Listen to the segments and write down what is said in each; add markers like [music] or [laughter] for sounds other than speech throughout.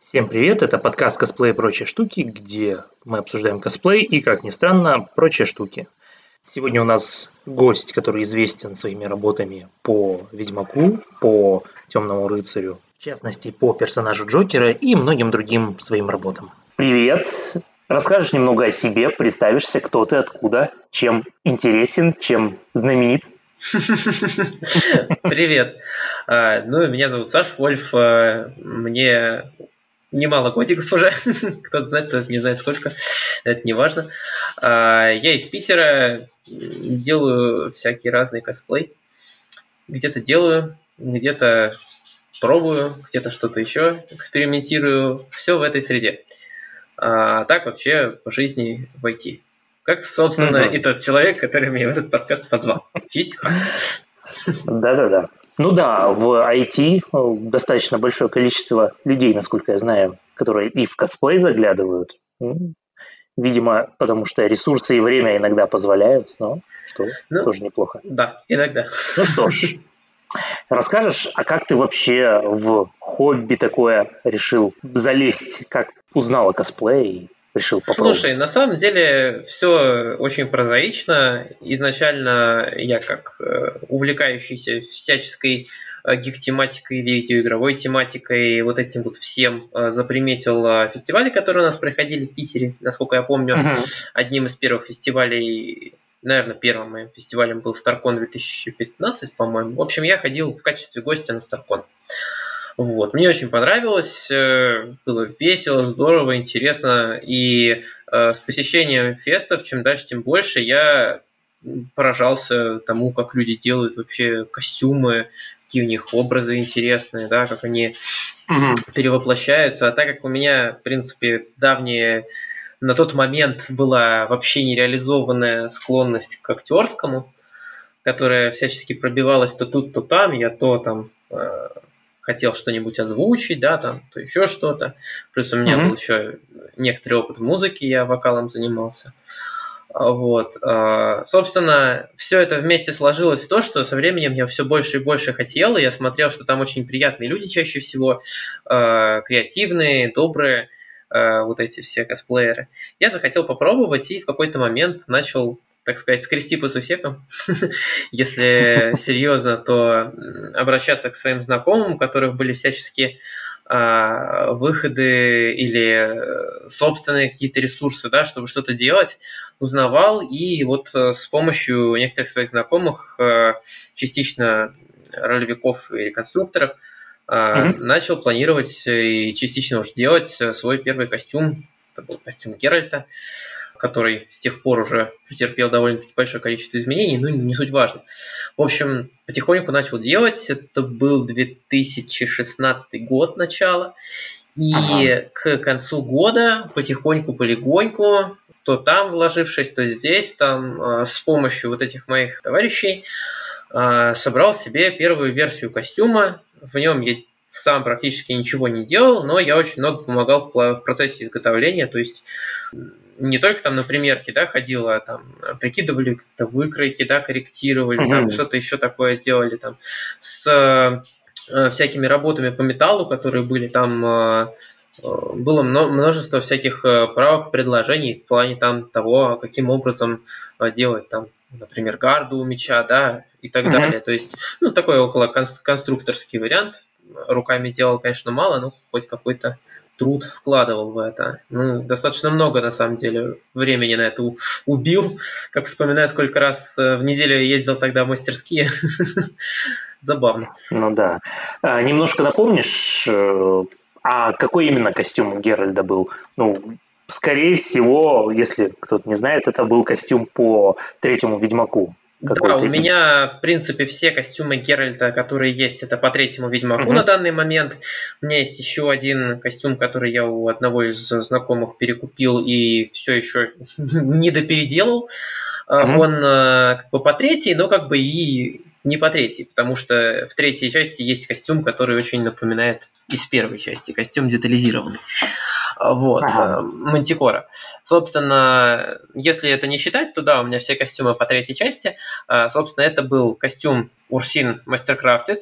Всем привет, это подкаст «Косплей и прочие штуки», где мы обсуждаем косплей и, как ни странно, прочие штуки. Сегодня у нас гость, который известен своими работами по Ведьмаку, по Темному рыцарю, в частности, по персонажу Джокера и многим другим своим работам. Привет! Расскажешь немного о себе, представишься, кто ты, откуда, чем интересен, чем знаменит? [laughs] Привет. А, ну, меня зовут Саш Вольф. А, мне немало годиков уже. [laughs] Кто-то знает, кто-то не знает сколько. Это не важно. А, я из Питера. Делаю всякие разные косплей. Где-то делаю, где-то пробую, где-то что-то еще экспериментирую. Все в этой среде. А так вообще по жизни войти. Как, собственно, угу. и тот человек, который меня в этот подкаст позвал. Видите? Да-да-да. Ну да, в IT э, достаточно большое количество людей, насколько я знаю, которые и в косплей заглядывают. Видимо, потому что ресурсы и время иногда позволяют, но что ну, тоже неплохо. Да, иногда. Ну что ж, расскажешь, а как ты вообще в хобби такое решил залезть? Как узнал о косплее решил попробовать? Слушай, на самом деле все очень прозаично. Изначально я как э, увлекающийся всяческой э, гик-тематикой, видеоигровой тематикой, вот этим вот всем э, заприметил фестивали, которые у нас проходили в Питере, насколько я помню. Uh-huh. Одним из первых фестивалей наверное, первым моим фестивалем был StarCon 2015, по-моему. В общем, я ходил в качестве гостя на StarCon. Вот. Мне очень понравилось, э, было весело, здорово, интересно. И э, с посещением фестов, чем дальше, тем больше, я поражался тому, как люди делают вообще костюмы, какие у них образы интересные, да, как они угу. перевоплощаются. А так как у меня, в принципе, давние на тот момент была вообще нереализованная склонность к актерскому, которая всячески пробивалась то тут, то там, я то там э, хотел что-нибудь озвучить, да, там, то еще что-то. Плюс у меня mm-hmm. был еще некоторый опыт в музыке, я вокалом занимался. А, вот. А, собственно, все это вместе сложилось в то, что со временем я все больше и больше хотел, и я смотрел, что там очень приятные люди чаще всего, а, креативные, добрые, вот эти все косплееры. Я захотел попробовать, и в какой-то момент начал так сказать, скрести по сусекам. [laughs] Если [laughs] серьезно, то обращаться к своим знакомым, у которых были всяческие а, выходы или собственные какие-то ресурсы, да, чтобы что-то делать, узнавал и вот э, с помощью некоторых своих знакомых, э, частично ролевиков и реконструкторов, mm-hmm. начал планировать и частично уже делать свой первый костюм. Это был костюм Геральта который с тех пор уже претерпел довольно-таки большое количество изменений, ну не суть важно. В общем, потихоньку начал делать, это был 2016 год начало, и ага. к концу года потихоньку-полегоньку, то там вложившись, то здесь, там а, с помощью вот этих моих товарищей, а, собрал себе первую версию костюма. В нем я сам практически ничего не делал, но я очень много помогал в процессе изготовления, то есть не только там на примерке, да, ходила, а там прикидывали как-то выкройки, да, корректировали, mm-hmm. там что-то еще такое делали, там с э, всякими работами по металлу, которые были там э, э было множество всяких э, правок, предложений в плане там того, каким образом э, делать там, например, гарду у меча, да, и так mm-hmm. далее. То есть, ну, такой около конструкторский вариант. Руками делал, конечно, мало, но хоть какой-то труд вкладывал в это. Ну, достаточно много, на самом деле, времени на это убил. Как вспоминаю, сколько раз э, в неделю ездил тогда в мастерские. [laughs] Забавно. Ну да. А, немножко напомнишь, э, а какой именно костюм Геральда был? Ну, скорее всего, если кто-то не знает, это был костюм по третьему Ведьмаку. Да, у меня, в принципе, все костюмы Геральта, которые есть, это по третьему Ведьмаку uh-huh. на данный момент. У меня есть еще один костюм, который я у одного из знакомых перекупил и все еще [laughs] не допеределал. Uh-huh. Он э, как бы по третьей, но как бы и не по третьей, потому что в третьей части есть костюм, который очень напоминает из первой части, костюм детализированный. Вот, ага. Э, Мантикора. Собственно, если это не считать, то да, у меня все костюмы по третьей части. А, собственно, это был костюм Урсин Мастеркрафтед,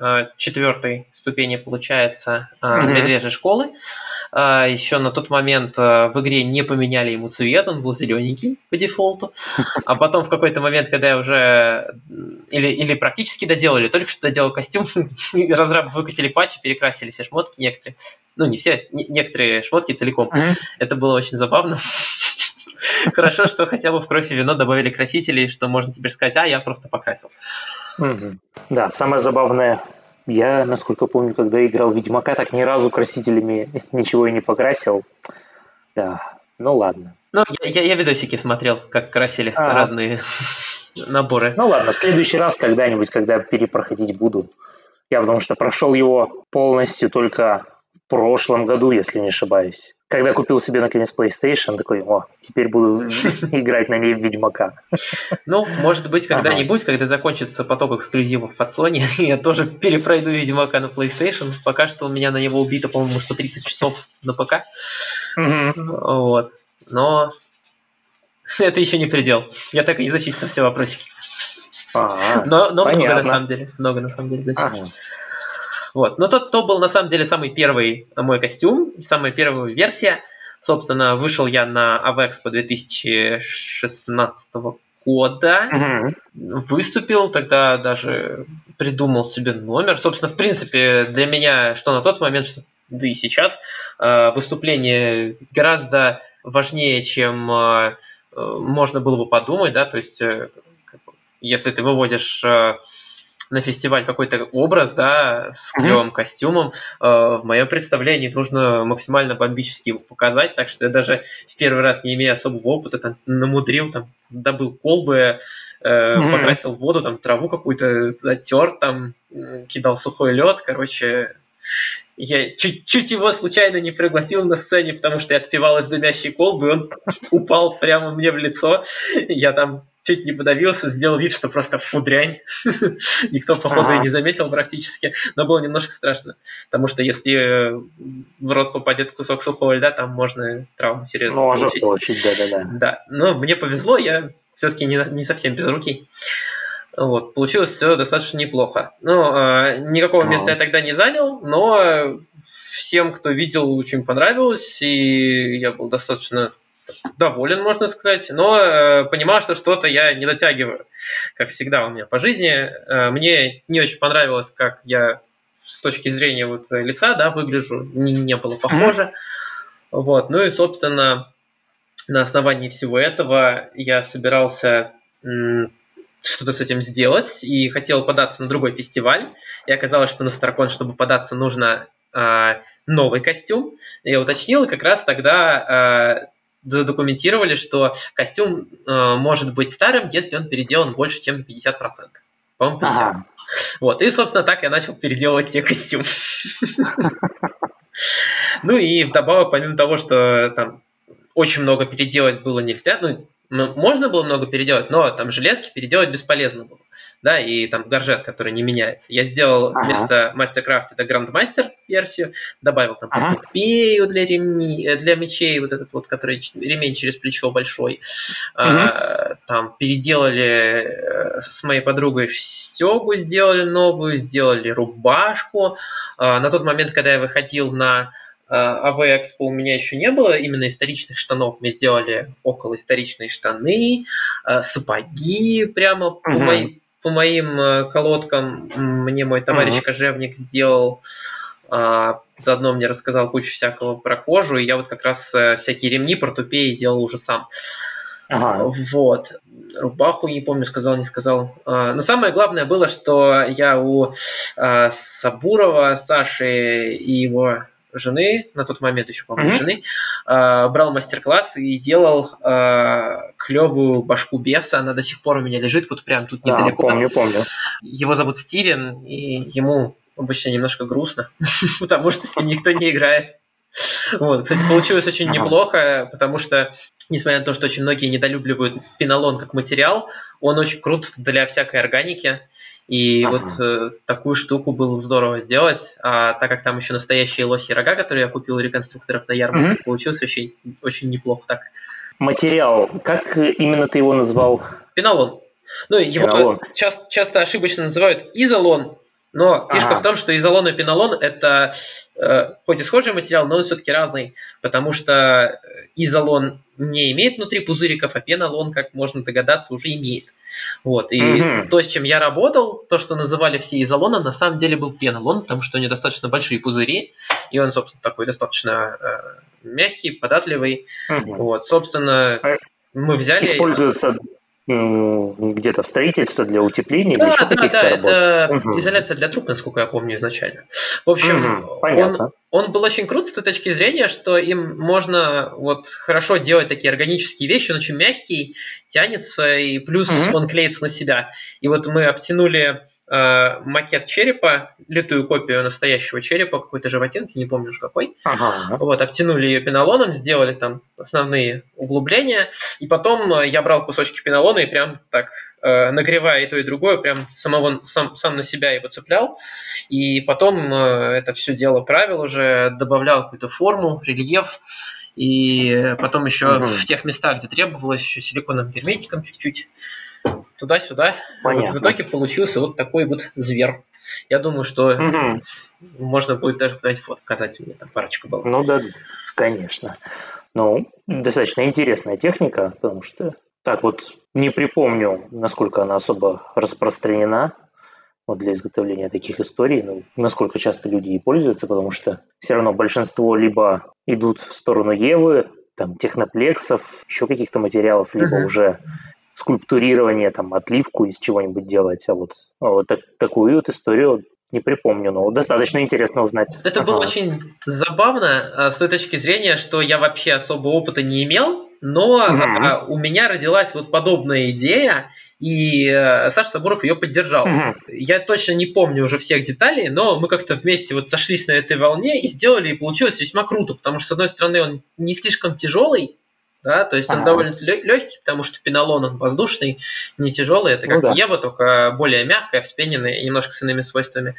э, четвертой ступени, получается, mm-hmm. медвежьей школы. А, еще на тот момент в игре не поменяли ему цвет, он был зелененький по дефолту. А потом в какой-то момент, когда я уже или, или практически доделали, только что доделал костюм, [laughs] разрабы выкатили патчи, перекрасили все шмотки некоторые. Ну, не все, некоторые шмотки целиком. Это было очень забавно. Хорошо, что хотя бы в кровь и вино добавили красителей, что можно теперь сказать, а, я просто покрасил. Да, самое забавное, я, насколько помню, когда играл Ведьмака, так ни разу красителями [laughs] ничего и не покрасил. Да, ну ладно. Ну, я, я, я видосики смотрел, как красили а разные [laughs] наборы. Ну ладно, в следующий раз когда-нибудь, когда перепроходить буду. Я потому что прошел его полностью только прошлом году, если не ошибаюсь когда купил себе наконец PlayStation, такой, о, теперь буду [laughs] играть на ней в Ведьмака. Ну, может быть, когда-нибудь, когда закончится поток эксклюзивов от Sony, [laughs] я тоже перепройду Ведьмака на PlayStation. Пока что у меня на него убито, по-моему, 130 часов на ПК. Вот. Но [laughs] это еще не предел. Я так и не зачистил все вопросики. но, но много на самом деле. Много на самом деле зачистил. Вот. Но тот, то был на самом деле самый первый мой костюм, самая первая версия. Собственно, вышел я на Авэкспо 2016 года. Угу. Выступил, тогда даже придумал себе номер. Собственно, в принципе, для меня, что на тот момент, что да и сейчас, э, выступление гораздо важнее, чем э, можно было бы подумать, да, то есть э, если ты выводишь на фестиваль какой-то образ, да, с клевым mm-hmm. костюмом, э, в моем представлении нужно максимально бомбически его показать, так что я даже в первый раз, не имея особого опыта, там, намудрил, там, добыл колбы, mm-hmm. покрасил воду, там, траву какую-то затер, там, кидал сухой лед, короче, я чуть, чуть его случайно не проглотил на сцене, потому что я отпивал из дымящей колбы, и он упал прямо мне в лицо. Я там чуть не подавился, сделал вид, что просто фу дрянь. [laughs] Никто, походу, и не заметил практически, но было немножко страшно, потому что если в рот попадет кусок сухого льда, там можно травму серьезно получить. получить, да-да-да. Да, но мне повезло, я все-таки не, не совсем без руки. Вот, получилось все достаточно неплохо. Ну, э, никакого места я тогда не занял, но всем, кто видел, очень понравилось, и я был достаточно доволен, можно сказать, но э, понимал, что что-то я не дотягиваю, как всегда у меня по жизни. Э, мне не очень понравилось, как я с точки зрения вот лица, да, выгляжу, не, не было похоже. Mm-hmm. Вот, ну и, собственно, на основании всего этого я собирался м- что-то с этим сделать и хотел податься на другой фестиваль. И оказалось, что на Старкон, чтобы податься, нужно э, новый костюм. Я уточнил, и как раз тогда э, задокументировали, что костюм э, может быть старым, если он переделан больше, чем на 50%. По-моему, 50%. Ага. Вот, и, собственно, так я начал переделывать себе костюм. [laughs] Ну и вдобавок, помимо того, что там очень много переделать было нельзя, ну, можно было много переделать, но там железки переделать бесполезно было. Да, и там горжет, который не меняется. Я сделал ага. вместо Мастеркрафта это Грандмастер версию, добавил там ага. купею для ремни, э, для мечей, вот этот вот, который ремень через плечо большой. Угу. А, там переделали э, с моей подругой стегу, сделали новую, сделали рубашку. А, на тот момент, когда я выходил на АВ Экспо у меня еще не было именно историчных штанов. Мы сделали около историчные штаны, э, сапоги прямо угу. по, моим, по моим колодкам. Мне мой товарищ угу. Кожевник сделал. А, заодно мне рассказал кучу всякого про кожу, и я вот как раз э, всякие ремни, портупеи делал уже сам. Ага. Вот. Рубаху, не помню, сказал, не сказал. А, но самое главное было, что я у Сабурова, Саши и его жены, на тот момент еще, по-моему, mm-hmm. жены, э, брал мастер-класс и делал э, клевую башку беса. Она до сих пор у меня лежит, вот прям тут недалеко. А, помню, помню. Его зовут Стивен, и ему обычно немножко грустно, [laughs] потому что с ним никто не играет. Вот, кстати, получилось очень ага. неплохо, потому что, несмотря на то, что очень многие недолюбливают пенолон как материал, он очень крут для всякой органики. И ага. вот э, такую штуку было здорово сделать. А так как там еще настоящие лоси рога, которые я купил у реконструкторов на ярмарке, угу. получилось очень, очень неплохо так. Материал, как именно ты его назвал? Пенолон. Ну, его часто, часто ошибочно называют изолон, Но фишка ага. в том, что изолон и пенолон это э, хоть и схожий материал, но он все-таки разный, потому что изолон не имеет внутри пузыриков, а пенолон, как можно догадаться, уже имеет. Вот. И угу. то, с чем я работал, то, что называли все изолоном, на самом деле был пенолон, потому что у него достаточно большие пузыри, и он, собственно, такой достаточно э, мягкий, податливый. Угу. Вот, собственно, а мы взяли... Используется где-то в строительство для утепления да, или еще да, каких-то да, работ? это угу. изоляция для труб, насколько я помню изначально. В общем, угу, он, он был очень крут с той точки зрения, что им можно вот хорошо делать такие органические вещи, он очень мягкий, тянется, и плюс угу. он клеится на себя. И вот мы обтянули макет черепа, литую копию настоящего черепа, какой-то животинки, не помню уж какой. Ага. Вот, обтянули ее пенолоном, сделали там основные углубления, и потом э, я брал кусочки пенолона и прям так э, нагревая и то, и другое, прям самого, сам, сам на себя его цеплял. И потом э, это все дело правил уже, добавлял какую-то форму, рельеф. И потом еще угу. в тех местах, где требовалось, еще силиконовым герметиком чуть-чуть туда-сюда. Вот в итоге получился вот такой вот зверь. Я думаю, что угу. можно будет даже дать фото, показать мне там парочку было. Ну да, конечно. Ну, достаточно интересная техника, потому что так вот не припомню, насколько она особо распространена вот для изготовления таких историй, ну, насколько часто люди ей пользуются, потому что все равно большинство либо идут в сторону Евы, там, техноплексов, еще каких-то материалов, либо uh-huh. уже скульптурирование, там, отливку из чего-нибудь делать. А вот, а вот так, такую вот историю не припомню, но достаточно интересно узнать. Это ага. было очень забавно а, с той точки зрения, что я вообще особо опыта не имел, но mm у меня родилась вот подобная идея, и э, Саша Сабуров ее поддержал. mm Я точно не помню уже всех деталей, но мы как-то вместе вот сошлись на этой волне и сделали, и получилось весьма круто, потому что, с одной стороны, он не слишком тяжелый, да, то есть он довольно легкий, потому что пенолон он воздушный, не тяжелый, это как ну, да. Ева, только более мягкая, вспененная, немножко с иными свойствами.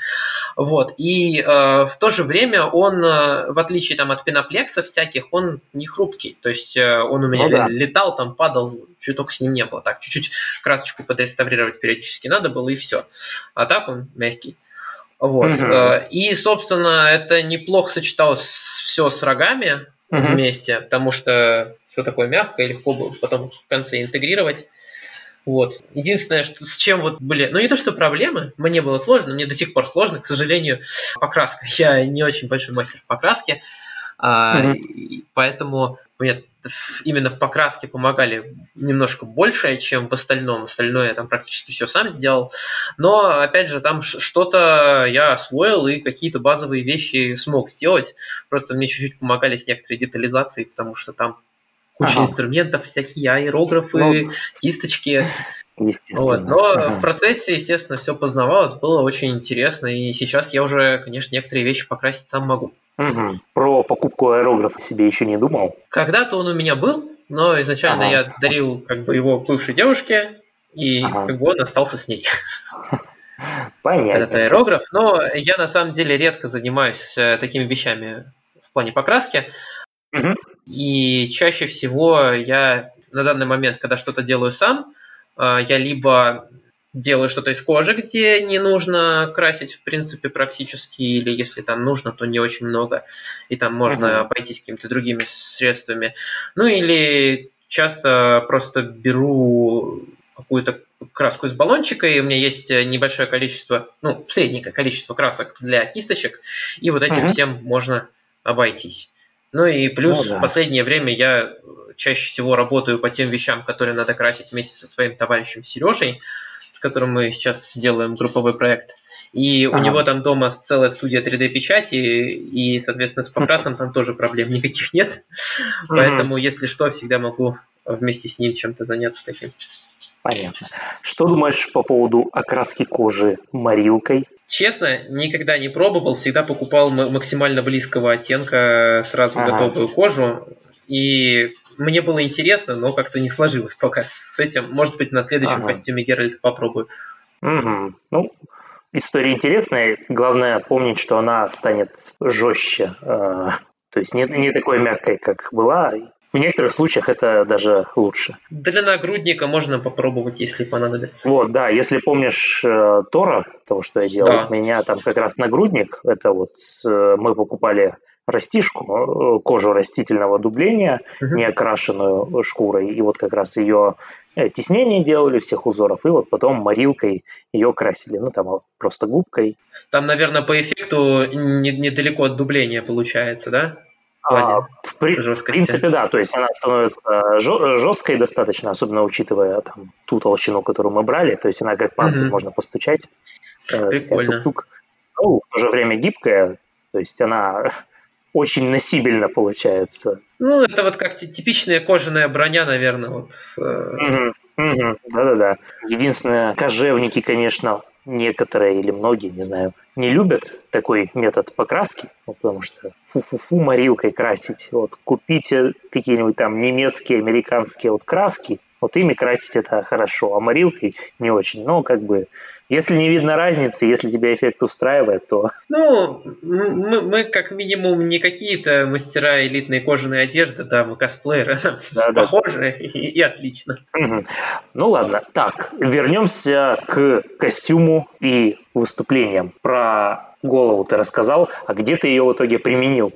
Вот. И э, в то же время он, э, в отличие там, от пеноплексов всяких, он не хрупкий. То есть э, он у меня ну, да. летал, там падал, чуток с ним не было. Так, чуть-чуть красочку подреставрировать периодически надо было, и все. А так он мягкий. Вот. Угу. И, собственно, это неплохо сочеталось все с рогами угу. вместе, потому что все такое мягкое, легко было потом в конце интегрировать. Вот. Единственное, что, с чем вот были... Ну, не то, что проблемы, мне было сложно, мне до сих пор сложно, к сожалению, покраска. [laughs] Я не очень большой мастер покраски, а, mm-hmm. поэтому мне именно в покраске помогали немножко больше, чем в остальном. Остальное я там практически все сам сделал. Но, опять же, там что-то я освоил и какие-то базовые вещи смог сделать. Просто мне чуть-чуть помогали с некоторой детализацией, потому что там куча ага. инструментов, всякие аэрографы, ну, кисточки. Вот. Но ага. в процессе, естественно, все познавалось, было очень интересно, и сейчас я уже, конечно, некоторые вещи покрасить сам могу. Угу. Про покупку аэрографа себе еще не думал? Когда-то он у меня был, но изначально ага. я дарил как бы его бывшей девушке, и ага. как бы он остался с ней. [laughs] Понятно. Этот аэрограф. Но я на самом деле редко занимаюсь э, такими вещами в плане покраски. Угу. И чаще всего я на данный момент, когда что-то делаю сам, а, я либо делаю что-то из кожи, где не нужно красить, в принципе, практически, или если там нужно, то не очень много, и там можно uh-huh. обойтись какими-то другими средствами. Ну или часто просто беру какую-то краску из баллончика, и у меня есть небольшое количество, ну, среднее количество красок для кисточек, и вот этим uh-huh. всем можно обойтись. Ну и плюс ну, да. в последнее время я чаще всего работаю по тем вещам, которые надо красить вместе со своим товарищем Сережей, с которым мы сейчас делаем групповой проект. И ага. у него там дома целая студия 3D-печати, и, соответственно, с [laughs] покрасом там тоже проблем никаких нет. Поэтому, если что, всегда могу вместе с ним чем-то заняться таким. Понятно. Что думаешь по поводу окраски кожи морилкой? Честно, никогда не пробовал, всегда покупал максимально близкого оттенка сразу ага. готовую кожу. И мне было интересно, но как-то не сложилось пока с этим. Может быть, на следующем ага. костюме Геральта попробую. Угу. Ну, история интересная. Главное помнить, что она станет жестче. Э, то есть не, не такой мягкой, как была. В некоторых случаях это даже лучше. Для нагрудника можно попробовать, если понадобится. Вот, да, если помнишь э, Тора, того, что я делал, да. у меня там как раз нагрудник, это вот э, мы покупали растишку, э, кожу растительного дубления, угу. не окрашенную шкурой, и вот как раз ее э, теснение делали всех узоров, и вот потом морилкой ее красили, ну там просто губкой. Там, наверное, по эффекту не, недалеко от дубления получается, да? А, в, при, в принципе, да, то есть она становится жесткой достаточно, особенно учитывая там, ту толщину, которую мы брали, то есть она как панцирь, mm можно постучать. Э, Прикольно. Тук-тук. Ну, в то же время гибкая, то есть она [laughs] очень носибельно получается. Ну, это вот как типичная кожаная броня, наверное. Вот. Угу, угу, да-да-да. Единственное, кожевники, конечно, некоторые или многие, не знаю, не любят такой метод покраски, потому что фу-фу-фу морилкой красить. Вот купите какие-нибудь там немецкие, американские вот краски, вот ими красить это хорошо, а морилкой не очень. Но как бы, если не видно разницы, если тебя эффект устраивает, то... [laughs] Ну, мы, мы как минимум не какие-то мастера элитной кожаной одежды, да, мы косплееры, да, похожи да. И, и отлично. Угу. Ну ладно, так, вернемся к костюму и выступлениям. Про голову ты рассказал, а где ты ее в итоге применил?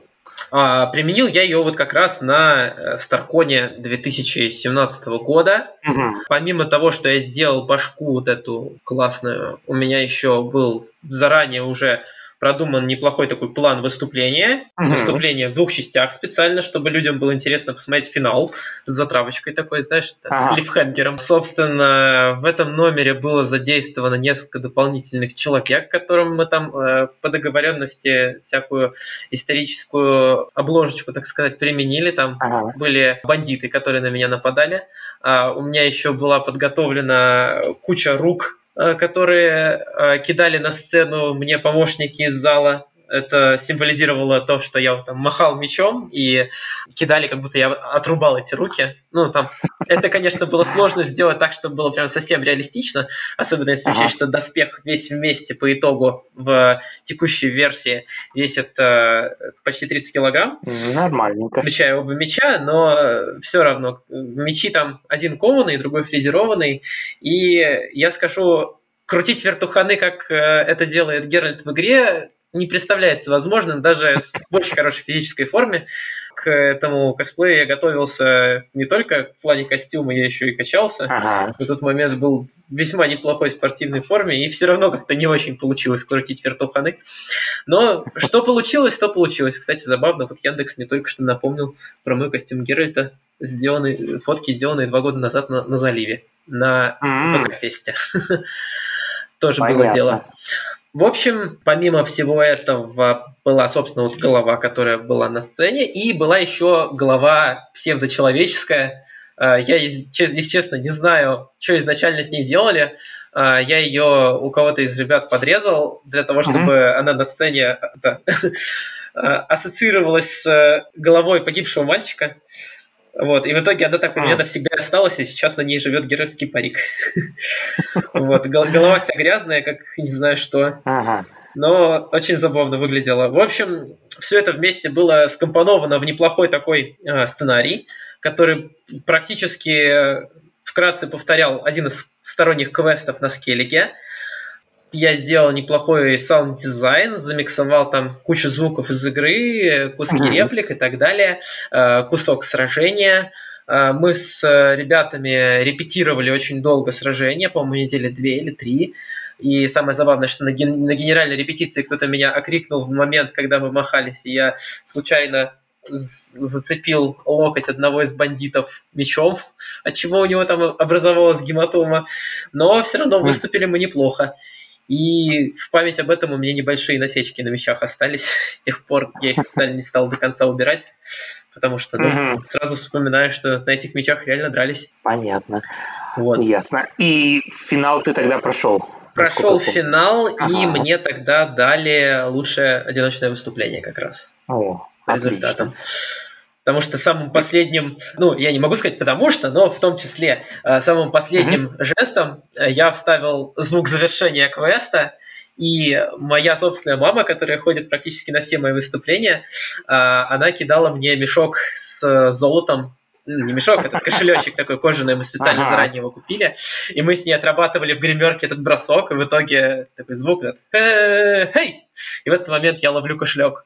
А, применил я ее вот как раз на э, Старконе 2017 года. Угу. Помимо того, что я сделал башку вот эту классную, у меня еще был заранее уже продуман неплохой такой план выступления. Угу. Выступление в двух частях специально, чтобы людям было интересно посмотреть финал с затравочкой такой, знаешь, ага. лифхенгером. Собственно, в этом номере было задействовано несколько дополнительных человек, которым мы там э, по договоренности всякую историческую обложечку, так сказать, применили. Там ага. были бандиты, которые на меня нападали. А у меня еще была подготовлена куча рук которые э, кидали на сцену мне помощники из зала это символизировало то, что я там махал мечом и кидали, как будто я отрубал эти руки. Ну, там, это, конечно, было сложно сделать так, чтобы было прям совсем реалистично, особенно если ага. учесть, что доспех весь вместе по итогу в текущей версии весит э, почти 30 килограмм. Нормальненько. Включая оба меча, но все равно мечи там один кованый, другой фрезерованный, и я скажу, крутить вертуханы, как э, это делает Геральт в игре, не представляется возможным даже с [laughs] очень хорошей физической форме. К этому косплею я готовился не только в плане костюма, я еще и качался. Ага. В тот момент был в весьма неплохой спортивной форме, и все равно как-то не очень получилось крутить вертуханы. Но что получилось, то получилось. Кстати, забавно, вот Яндекс мне только что напомнил про мой костюм Геральта, сделанный, фотки, сделанные два года назад на, на заливе, на ПК-фесте. [laughs] Тоже было дело. В общем, помимо всего этого была, собственно, вот голова, которая была на сцене, и была еще голова псевдочеловеческая. А, я, если честно, не знаю, что изначально с ней делали. А, я ее у кого-то из ребят подрезал для того, чтобы mm-hmm. она на сцене [laughs] да, [laughs] ассоциировалась с головой погибшего мальчика. Вот, и в итоге она так у меня а. навсегда осталась, и сейчас на ней живет геройский парик. [laughs] Вот, голова вся грязная, как не знаю что. Но очень забавно выглядело. В общем, все это вместе было скомпоновано в неплохой такой а, сценарий, который практически э, вкратце повторял один из сторонних квестов на Скеллиге я сделал неплохой саунд-дизайн, замиксовал там кучу звуков из игры, куски mm-hmm. реплик и так далее, э, кусок сражения. Э, мы с ребятами репетировали очень долго сражение, по-моему, недели две или три. И самое забавное, что на, ген- на генеральной репетиции кто-то меня окрикнул в момент, когда мы махались, и я случайно зацепил локоть одного из бандитов мечом, [laughs] от чего у него там образовалась гематома. Но все равно выступили мы неплохо. И в память об этом у меня небольшие насечки на мечах остались. [laughs] С тех пор я их специально не стал до конца убирать, потому что ну, сразу вспоминаю, что на этих мечах реально дрались. Понятно. Вот. Ясно. И финал ты тогда прошел? Прошел финал, ага. и мне тогда дали лучшее одиночное выступление как раз. О, по результатам. Отлично. Потому что самым последним, ну, я не могу сказать потому что, но в том числе э, самым последним mm-hmm. жестом э, я вставил звук завершения квеста, и моя собственная мама, которая ходит практически на все мои выступления, э, она кидала мне мешок с золотом не мешок, этот кошелечек [laughs] такой кожаный, мы специально ага. заранее его купили, и мы с ней отрабатывали в гримерке этот бросок, и в итоге такой звук, «Эй!» и в этот момент я ловлю кошелек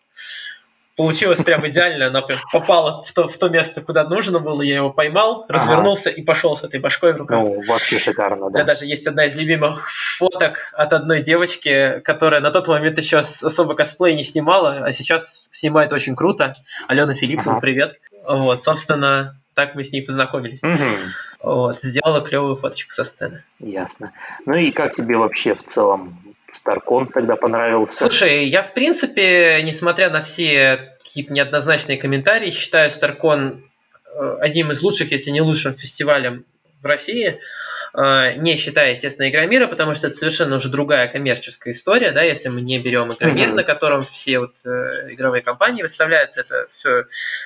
получилось прям идеально, она прям попала в то, в то место, куда нужно было, я его поймал, ага. развернулся и пошел с этой башкой в руках. Ну, вообще шикарно, да. У меня даже есть одна из любимых фоток от одной девочки, которая на тот момент еще особо косплей не снимала, а сейчас снимает очень круто. Алена Филиппова, ага. привет. Вот, собственно, так мы с ней познакомились. Угу. Вот, сделала клевую фоточку со сцены. Ясно. Ну и как тебе вообще в целом Старкон тогда понравился? Слушай, я в принципе, несмотря на все какие-то неоднозначные комментарии, считаю Старкон э, одним из лучших, если не лучшим фестивалем в России, э, не считая, естественно, Игромира, потому что это совершенно уже другая коммерческая история, да, если мы не берем Игромир, mm-hmm. на котором все вот э, игровые компании выставляются, это все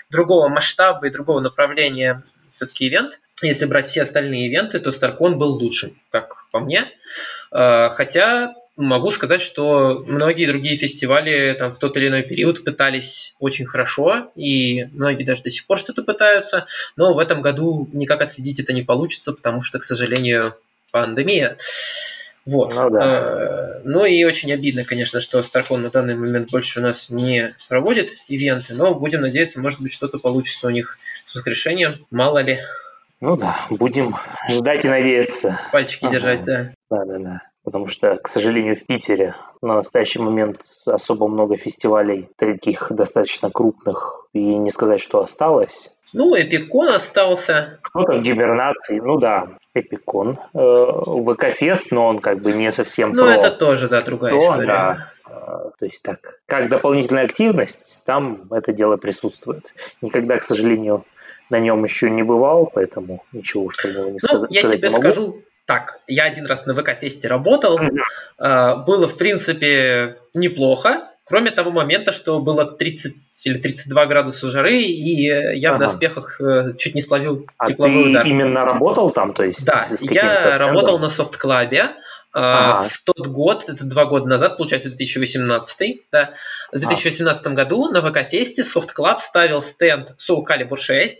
другого масштаба и другого направления все-таки ивент. Если брать все остальные ивенты, то Старкон был лучшим, как по мне. Хотя могу сказать, что многие другие фестивали там, в тот или иной период пытались очень хорошо, и многие даже до сих пор что-то пытаются, но в этом году никак отследить это не получится, потому что, к сожалению, пандемия. Вот. Ну, да. Э, ну и очень обидно, конечно, что Старкон на данный момент больше у нас не проводит ивенты, но будем надеяться, может быть, что-то получится у них с воскрешением, мало ли. Ну да, будем ждать и надеяться. Пальчики ага. держать, да. Да, да, да потому что, к сожалению, в Питере на настоящий момент особо много фестивалей, таких достаточно крупных, и не сказать, что осталось. Ну, Эпикон остался. Кто-то в гибернации, ну да, Эпикон. Э, ВК-фест, но он как бы не совсем Ну, это тоже, да, другая то, история. Да. Э, то есть так, как дополнительная активность, там это дело присутствует. Никогда, к сожалению, на нем еще не бывал, поэтому ничего уж такого не ну, сказать. Я тебе скажу, так, я один раз на ВК-фесте работал, mm-hmm. было, в принципе, неплохо, кроме того момента, что было 30 или 32 градуса жары, и я ага. в доспехах э, чуть не словил а тепловой ты удар. именно работал там? То есть да, я работал на софт-клабе, а, ага. В тот год, это два года назад, получается 2018, да, в 2018 а. году на ВК-фесте Soft Club ставил стенд Soul Calibur 6,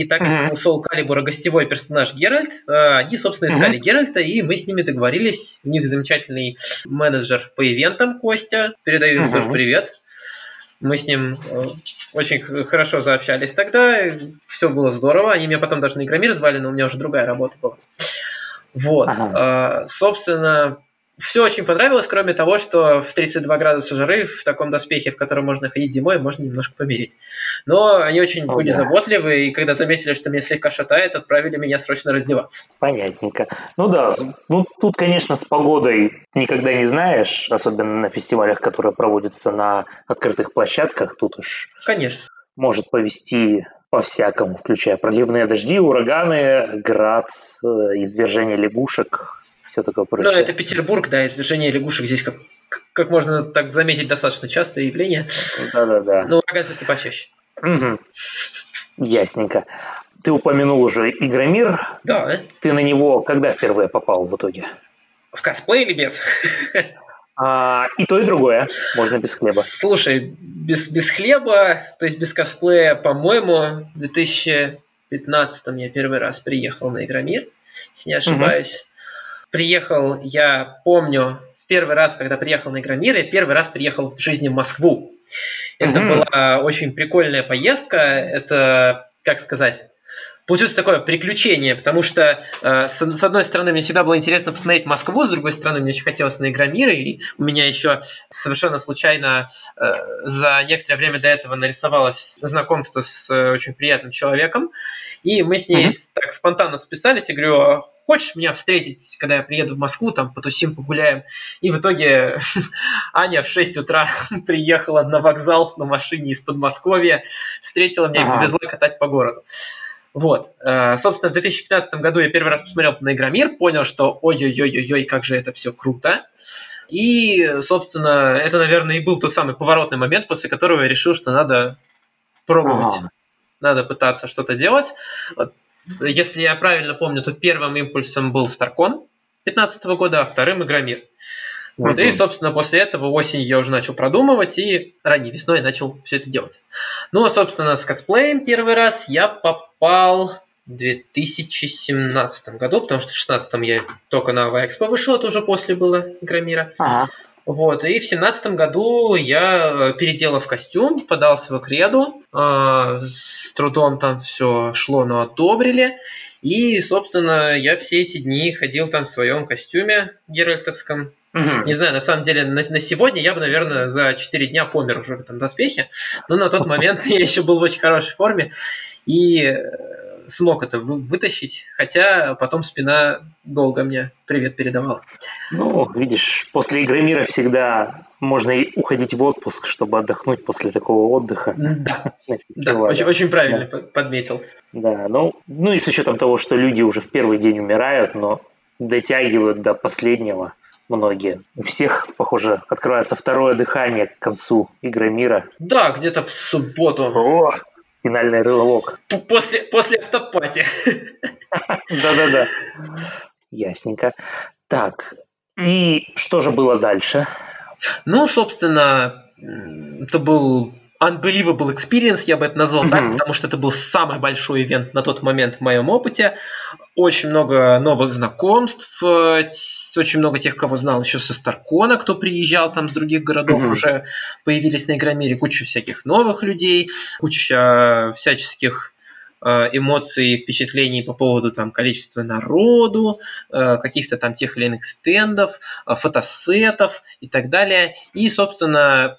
и так как у Soul Calibur гостевой персонаж Геральт, э, они, собственно, искали mm-hmm. Геральта, и мы с ними договорились. У них замечательный менеджер по ивентам Костя. Передаю ему тоже привет. Мы с ним э, очень хорошо заобщались тогда. Все было здорово. Они меня потом даже на Игромир звали, но у меня уже другая работа была. Вот. Ага. Э, собственно, все очень понравилось, кроме того, что в 32 градуса жары в таком доспехе, в котором можно ходить зимой, можно немножко помереть. Но они очень О, были да. заботливы, и когда заметили, что меня слегка шатает, отправили меня срочно раздеваться. Понятненько. Ну да, ну тут, конечно, с погодой никогда не знаешь, особенно на фестивалях, которые проводятся на открытых площадках, тут уж... Конечно. Может повести по-всякому, включая проливные дожди, ураганы, град, э, извержение лягушек, все такое прочее. Ну, это Петербург, да, извержение лягушек здесь, как, как можно так заметить, достаточно частое явление. Да-да-да. Но ураган все-таки почаще. Угу. Ясненько. Ты упомянул уже Игромир. Да. Ты на него когда впервые попал в итоге? В косплей или без? А, и то, и другое. Можно без хлеба. Слушай, без, без хлеба, то есть без косплея, по-моему, в 2015 я первый раз приехал на Игромир, если не ошибаюсь. Приехал, я помню, первый раз, когда приехал на Игромир, я первый раз приехал в жизни в Москву. Это угу. была очень прикольная поездка. Это, как сказать, получилось такое приключение, потому что, э, с, с одной стороны, мне всегда было интересно посмотреть Москву, с другой стороны, мне очень хотелось на Игромир, и у меня еще совершенно случайно э, за некоторое время до этого нарисовалось знакомство с э, очень приятным человеком, и мы с ней mm-hmm. так спонтанно списались, и говорю, «А хочешь меня встретить, когда я приеду в Москву, там потусим, погуляем. И в итоге [laughs] Аня в 6 утра [laughs] приехала на вокзал на машине из Подмосковья, встретила меня ага. и повезла катать по городу. Вот. Э, собственно, в 2015 году я первый раз посмотрел на Игромир, понял, что ой-ой-ой-ой, как же это все круто. И, собственно, это, наверное, и был тот самый поворотный момент, после которого я решил, что надо пробовать, ага. надо пытаться что-то делать. Если я правильно помню, то первым импульсом был Старкон 2015 года, а вторым Игромир. Вот, И, собственно, после этого осенью я уже начал продумывать, и ранней весной начал все это делать. Ну, а, собственно, с косплеем первый раз я попал в 2017 году, потому что в 2016 я только на Авиаэкспо вышел, это уже после было Игромира. Ага. Вот, и в семнадцатом году я, переделав костюм, подался в креду, э, с трудом там все шло, но одобрили. И, собственно, я все эти дни ходил там в своем костюме геральтовском. Угу. Не знаю, на самом деле, на, на сегодня я бы, наверное, за 4 дня помер уже в этом доспехе. Но на тот момент [laughs] я еще был в очень хорошей форме. И смог это вытащить, хотя потом спина долго мне привет передавала. Ну, видишь, после игры мира всегда можно и уходить в отпуск, чтобы отдохнуть после такого отдыха. Да, да очень, очень правильно да. подметил. Да, ну, ну и с учетом того, что люди уже в первый день умирают, но дотягивают до последнего многие. У всех, похоже, открывается второе дыхание к концу игры мира. Да, где-то в субботу. О, финальный рывок. После, после автопати. Да-да-да. Ясненько. Так, и что же было дальше? Ну, собственно, это был unbelievable experience, я бы это назвал mm-hmm. так, потому что это был самый большой ивент на тот момент в моем опыте. Очень много новых знакомств, э, очень много тех, кого знал еще со Старкона, кто приезжал там с других городов, mm-hmm. уже появились на Игромире, куча всяких новых людей, куча всяческих эмоций, впечатлений по поводу там, количества народу, э, каких-то там тех или иных стендов, э, фотосетов и так далее. И, собственно,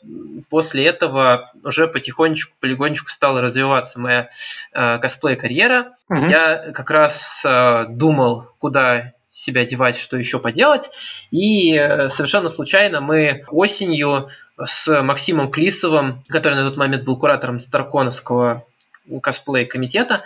после этого уже потихонечку, полигонечку стала развиваться моя косплей-карьера. Угу. Я как раз думал, куда себя девать, что еще поделать. И совершенно случайно мы осенью с Максимом Клисовым, который на тот момент был куратором Старконовского косплей комитета.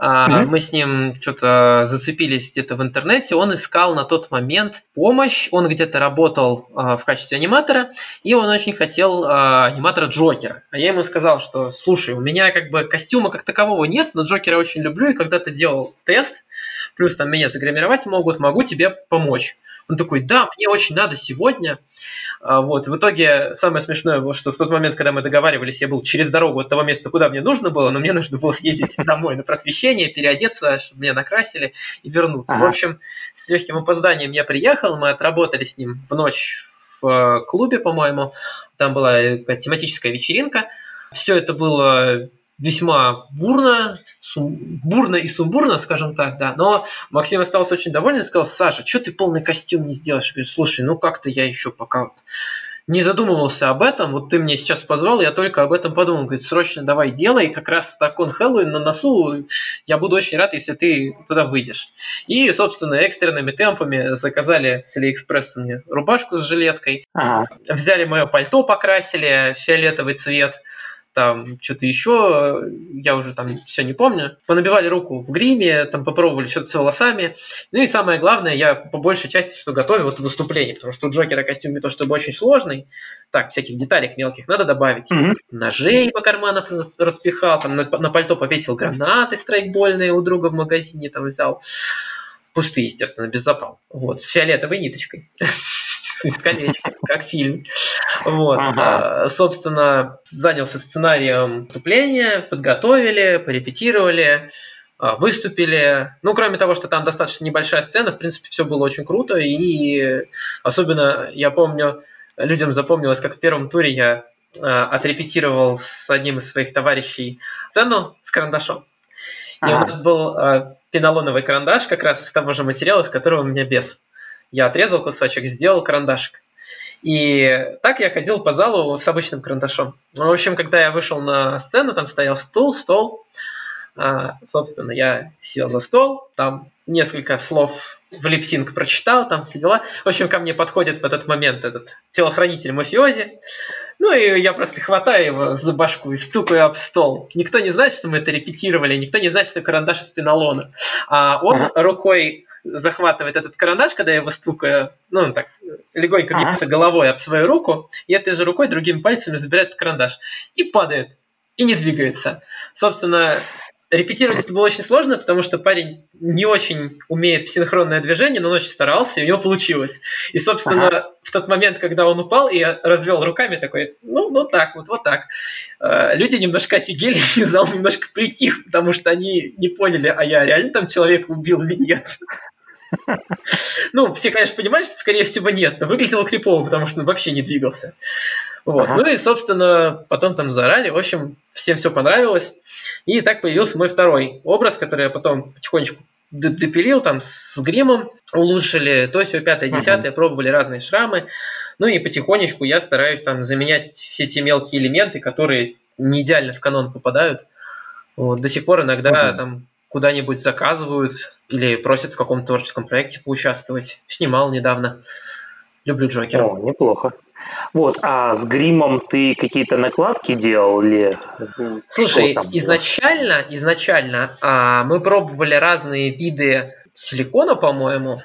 Mm-hmm. Мы с ним что-то зацепились где-то в интернете. Он искал на тот момент помощь. Он где-то работал а, в качестве аниматора, и он очень хотел а, аниматора Джокера. А я ему сказал, что слушай, у меня как бы костюма как такового нет, но Джокера очень люблю, и когда-то делал тест, плюс там меня загримировать могут, могу тебе помочь. Он такой, да, мне очень надо сегодня. А, вот. В итоге самое смешное, что в тот момент, когда мы договаривались, я был через дорогу от того места, куда мне нужно было, но мне нужно было съездить [laughs] домой на просвещение, переодеться, чтобы меня накрасили и вернуться. Ага. В общем, с легким опозданием я приехал, мы отработали с ним в ночь в э, клубе, по-моему. Там была тематическая вечеринка. Все это было весьма бурно, сум, бурно и сумбурно, скажем так, да. Но Максим остался очень доволен и сказал, Саша, что ты полный костюм не сделаешь? Я говорю, слушай, ну как-то я еще пока вот не задумывался об этом, вот ты мне сейчас позвал, я только об этом подумал. Говорит, срочно давай делай, как раз так он Хэллоуин на носу, я буду очень рад, если ты туда выйдешь. И, собственно, экстренными темпами заказали с Алиэкспресса мне рубашку с жилеткой, ага. взяли мое пальто, покрасили фиолетовый цвет – там что-то еще, я уже там все не помню. Понабивали руку в гриме, там попробовали что-то с волосами. Ну и самое главное, я по большей части что готовил вот выступление, потому что у Джокера костюм не то чтобы очень сложный, так, всяких деталек мелких надо добавить. Mm-hmm. Ножей по карманам распихал, там на, на пальто повесил гранаты страйкбольные у друга в магазине там взял. Пустые, естественно, без запал. Вот, с фиолетовой ниточкой. [laughs] с колечком, как фильм. Вот. Ага. А, собственно, занялся сценарием выступления, подготовили, порепетировали, а, выступили. Ну, кроме того, что там достаточно небольшая сцена, в принципе, все было очень круто. И особенно, я помню, людям запомнилось, как в первом туре я а, отрепетировал с одним из своих товарищей сцену с карандашом. И ага. у нас был пенолоновый карандаш как раз из того же материала, из которого у меня без. Я отрезал кусочек, сделал карандашик. И так я ходил по залу с обычным карандашом. Ну, в общем, когда я вышел на сцену, там стоял стул, стол. А, собственно, я сел за стол, там несколько слов в липсинг прочитал, там все дела. В общем, ко мне подходит в этот момент этот телохранитель мафиози. Ну и я просто хватаю его за башку и стукаю об стол. Никто не знает, что мы это репетировали, никто не знает, что карандаш из пенолона. А он ага. рукой захватывает этот карандаш, когда я его стукаю, ну, так, легонько бьется ага. головой об свою руку, и этой же рукой другими пальцами забирает карандаш. И падает, и не двигается. Собственно, репетировать это было очень сложно, потому что парень не очень умеет в синхронное движение, но он очень старался, и у него получилось. И, собственно, ага. в тот момент, когда он упал, и я развел руками такой, ну, ну так вот, вот так. Э, люди немножко офигели, [laughs] и зал немножко притих, потому что они не поняли, а я реально там человека убил или нет. [laughs] Ну, все, конечно, понимают, что, скорее всего, нет, но выглядело крипово, потому что он вообще не двигался. Вот. Ага. Ну и, собственно, потом там заорали. В общем, всем все понравилось. И так появился мой второй образ, который я потом потихонечку допилил там с гримом, улучшили то, все пятое, десятое, uh-huh. пробовали разные шрамы. Ну и потихонечку я стараюсь там заменять все те мелкие элементы, которые не идеально в канон попадают. Вот, до сих пор иногда uh-huh. там куда-нибудь заказывают или просят в каком-то творческом проекте поучаствовать. Снимал недавно. Люблю Джокера. О, неплохо. Вот, а с гримом ты какие-то накладки делал или Слушай, изначально, изначально а, мы пробовали разные виды силикона, по-моему.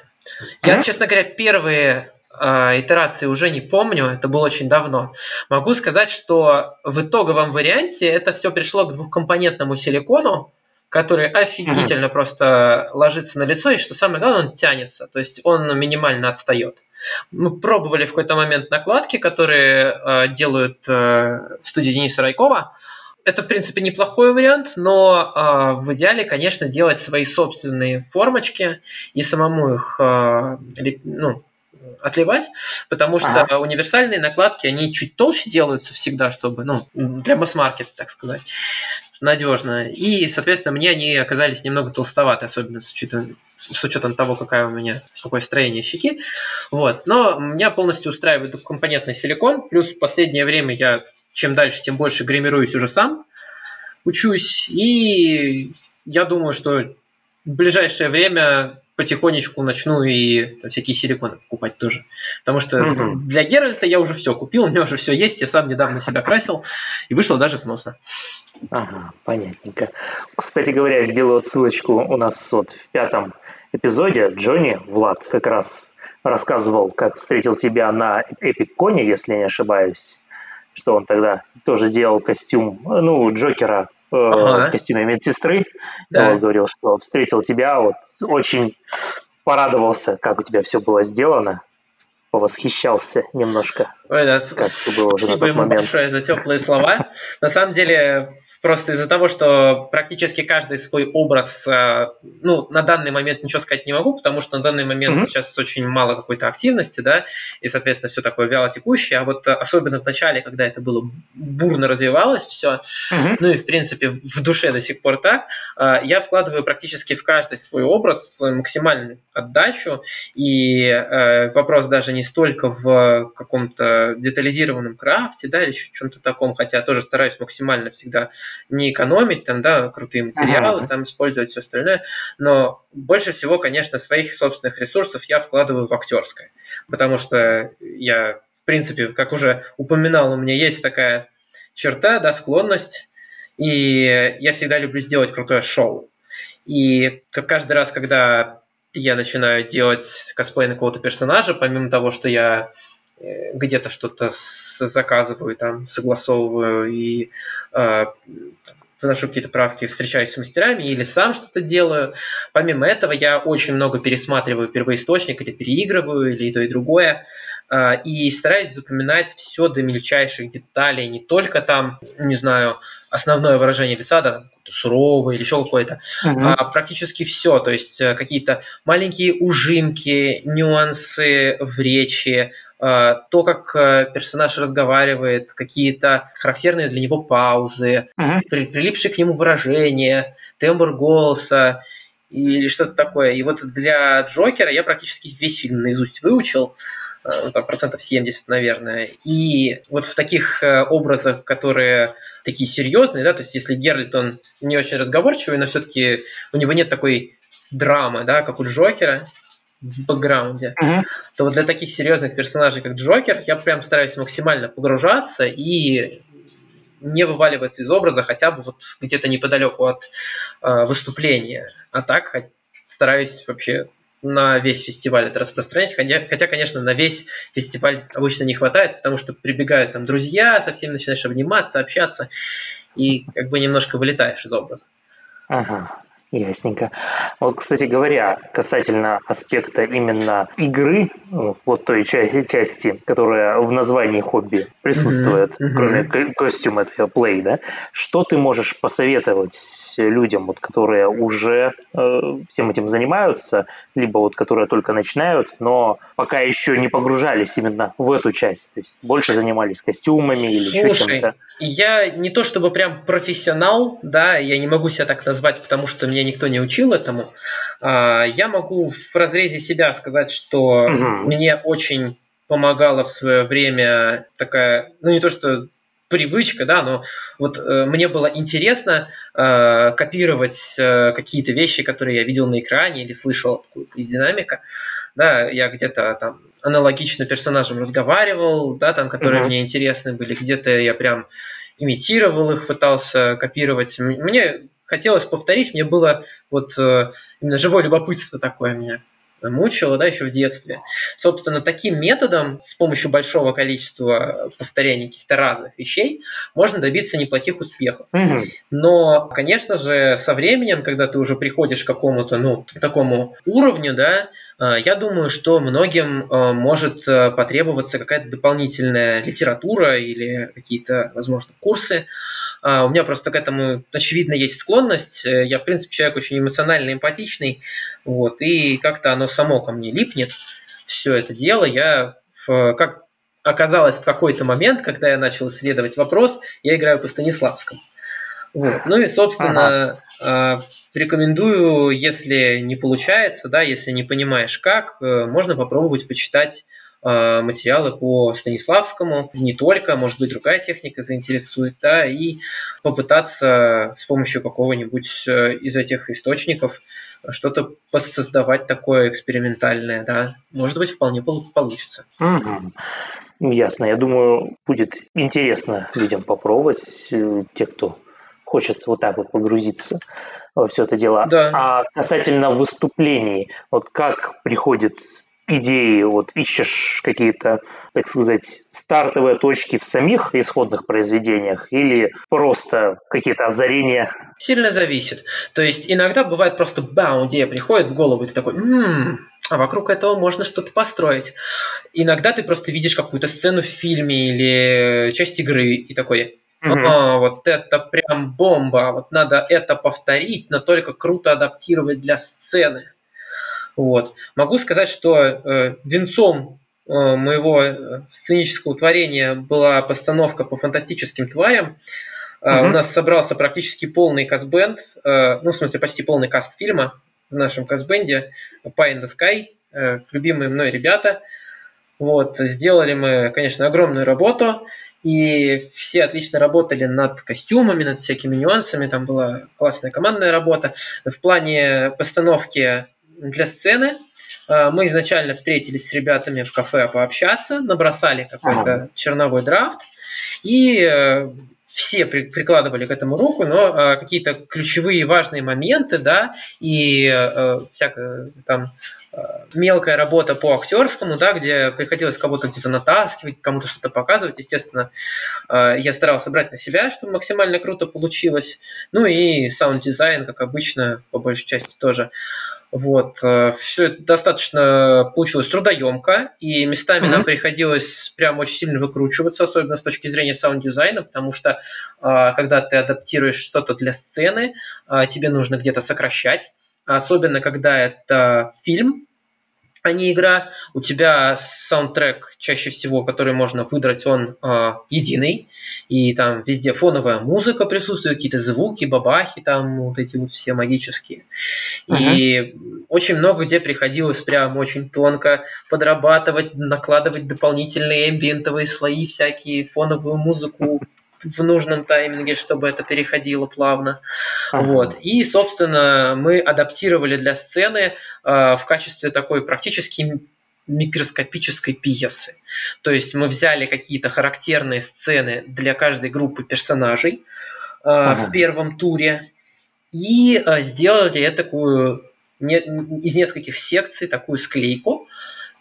Я, mm-hmm. честно говоря, первые а, итерации уже не помню, это было очень давно. Могу сказать, что в итоговом варианте это все пришло к двухкомпонентному силикону, который офигительно mm-hmm. просто ложится на лицо, и что самое главное, он тянется, то есть он минимально отстает. Мы пробовали в какой-то момент накладки, которые э, делают э, в студии Дениса Райкова. Это, в принципе, неплохой вариант, но э, в идеале, конечно, делать свои собственные формочки и самому их э, ну, отливать, потому что ага. универсальные накладки, они чуть толще делаются всегда, чтобы, ну, для масс-маркета, так сказать надежно. И, соответственно, мне они оказались немного толстоваты, особенно с учетом, с учетом того, какая у меня, какое строение щеки. Вот. Но меня полностью устраивает двухкомпонентный силикон. Плюс в последнее время я чем дальше, тем больше гримируюсь уже сам. Учусь. И я думаю, что в ближайшее время потихонечку начну и там, всякие силиконы покупать тоже. Потому что угу. для Геральта я уже все купил, у меня уже все есть, я сам недавно себя красил, и вышло даже сносно. Ага, понятненько. Кстати говоря, сделаю ссылочку у нас вот в пятом эпизоде. Джонни, Влад, как раз рассказывал, как встретил тебя на Эпиконе, если не ошибаюсь, что он тогда тоже делал костюм, ну, Джокера ага. в костюме медсестры. Да. Вот, говорил, что встретил тебя, вот очень порадовался, как у тебя все было сделано повосхищался немножко. Ой, да, как было уже на тот ему момент. большое за теплые слова. На самом деле, просто из-за того, что практически каждый свой образ, э, ну, на данный момент ничего сказать не могу, потому что на данный момент mm-hmm. сейчас очень мало какой-то активности, да, и, соответственно, все такое вяло текущее, а вот э, особенно в начале, когда это было бурно развивалось все, mm-hmm. ну и, в принципе, в душе до сих пор так, э, я вкладываю практически в каждый свой образ максимальную отдачу, и вопрос даже не столько в каком-то детализированном крафте, да, или еще чем-то таком, хотя тоже стараюсь максимально всегда не экономить, там, да, крутые материалы, ага. там использовать все остальное, но больше всего, конечно, своих собственных ресурсов я вкладываю в актерское, потому что я, в принципе, как уже упоминал, у меня есть такая черта, да, склонность, и я всегда люблю сделать крутое шоу. И каждый раз, когда я начинаю делать косплей на какого-то персонажа, помимо того, что я где-то что-то заказываю, там, согласовываю и э, вношу какие-то правки, встречаюсь с мастерами или сам что-то делаю. Помимо этого, я очень много пересматриваю первоисточник или переигрываю, или и то, и другое. Э, и стараюсь запоминать все до мельчайших деталей, не только там, не знаю, основное выражение лица, да, суровый или еще какой-то, uh-huh. а практически все, то есть э, какие-то маленькие ужимки, нюансы в речи, э, то, как э, персонаж разговаривает, какие-то характерные для него паузы, uh-huh. прилипшие к нему выражения, тембр голоса или что-то такое. И вот для Джокера я практически весь фильм наизусть выучил, ну, там, процентов 70, наверное. И вот в таких образах, которые такие серьезные, да, то есть если Геральт, он не очень разговорчивый, но все-таки у него нет такой драмы, да, как у Джокера в бэкграунде, то вот для таких серьезных персонажей, как Джокер, я прям стараюсь максимально погружаться и не вываливаться из образа хотя бы вот где-то неподалеку от э, выступления. А так стараюсь вообще на весь фестиваль это распространять, хотя, хотя, конечно, на весь фестиваль обычно не хватает, потому что прибегают там друзья, со всеми начинаешь обниматься, общаться, и как бы немножко вылетаешь из образа. Ага. Ясненько. Вот, кстати говоря, касательно аспекта именно игры, вот той части, которая в названии хобби присутствует, mm-hmm. кроме костюма этого play, да, что ты можешь посоветовать людям, вот, которые уже э, всем этим занимаются, либо вот которые только начинают, но пока еще не погружались именно в эту часть, то есть больше занимались костюмами или еще чем-то? Я не то чтобы прям профессионал, да, я не могу себя так назвать, потому что меня никто не учил этому. А, я могу в разрезе себя сказать, что угу. мне очень помогала в свое время такая, ну не то что привычка, да, но вот э, мне было интересно э, копировать э, какие-то вещи, которые я видел на экране или слышал из динамика, да, я где-то там аналогично персонажам разговаривал, да, там, которые uh-huh. мне интересны были, где-то я прям имитировал их, пытался копировать. Мне хотелось повторить, мне было вот э, именно живое любопытство такое меня мучило, да, еще в детстве. Собственно, таким методом, с помощью большого количества повторений каких-то разных вещей, можно добиться неплохих успехов. Угу. Но, конечно же, со временем, когда ты уже приходишь к какому-то, ну, такому уровню, да, э, я думаю, что многим э, может потребоваться какая-то дополнительная литература или какие-то, возможно, курсы, у меня просто к этому, очевидно, есть склонность. Э, я, в принципе, человек очень эмоционально эмпатичный, вот, и как-то оно само ко мне липнет, все это дело. Я, как оказалось в какой-то момент, когда я начал исследовать вопрос, я играю по Станиславскому. Вот. Ну и, собственно, ага. рекомендую, если не получается, да, если не понимаешь как, э, можно попробовать почитать Э, материалы по Станиславскому, не только, может быть, другая техника заинтересует, да, и попытаться с помощью какого-нибудь э, из этих источников что-то создавать такое экспериментальное, да, может быть, вполне получится. Угу. Ясно. Я думаю, будет интересно людям попробовать, э, те, кто хочет вот так вот погрузиться во все это дело. Да. А касательно выступлений, вот как приходит идеи, вот ищешь какие-то, так сказать, стартовые точки в самих исходных произведениях или просто какие-то озарения? Сильно зависит. То есть иногда бывает просто бам, идея приходит в голову, и ты такой, м-м, а вокруг этого можно что-то построить. Иногда ты просто видишь какую-то сцену в фильме или часть игры и такой, Ага, вот это прям бомба, вот надо это повторить, но только круто адаптировать для сцены. Вот. Могу сказать, что э, венцом э, моего э, сценического творения была постановка по фантастическим тварям. Э, угу. У нас собрался практически полный кастбенд, э, ну, в смысле, почти полный каст фильма в нашем кастбенде Pie in the Sky, э, любимые мной ребята. Вот, сделали мы, конечно, огромную работу, и все отлично работали над костюмами, над всякими нюансами, там была классная командная работа. В плане постановки для сцены. А, мы изначально встретились с ребятами в кафе пообщаться, набросали какой-то черновой драфт, и э, все при, прикладывали к этому руку, но э, какие-то ключевые важные моменты, да, и э, всякая там э, мелкая работа по актерскому, да, где приходилось кого-то где-то натаскивать, кому-то что-то показывать, естественно, э, я старался брать на себя, чтобы максимально круто получилось. Ну и саунд-дизайн, как обычно, по большей части тоже. Вот. Э, Все это достаточно получилось трудоемко, и местами mm-hmm. нам приходилось прям очень сильно выкручиваться, особенно с точки зрения саунд-дизайна, потому что а, когда ты адаптируешь что-то для сцены, а, тебе нужно где-то сокращать, особенно когда это фильм, а не игра. У тебя саундтрек чаще всего, который можно выдрать, он э, единый. И там везде фоновая музыка присутствует, какие-то звуки, бабахи, там вот эти вот все магические. Uh-huh. И очень много где приходилось прям очень тонко подрабатывать, накладывать дополнительные эмбиентовые слои, всякие фоновую музыку, в нужном тайминге, чтобы это переходило плавно. Ага. Вот. И, собственно, мы адаптировали для сцены э, в качестве такой практически микроскопической пьесы. То есть мы взяли какие-то характерные сцены для каждой группы персонажей э, ага. в первом туре и э, сделали такую не, из нескольких секций такую склейку,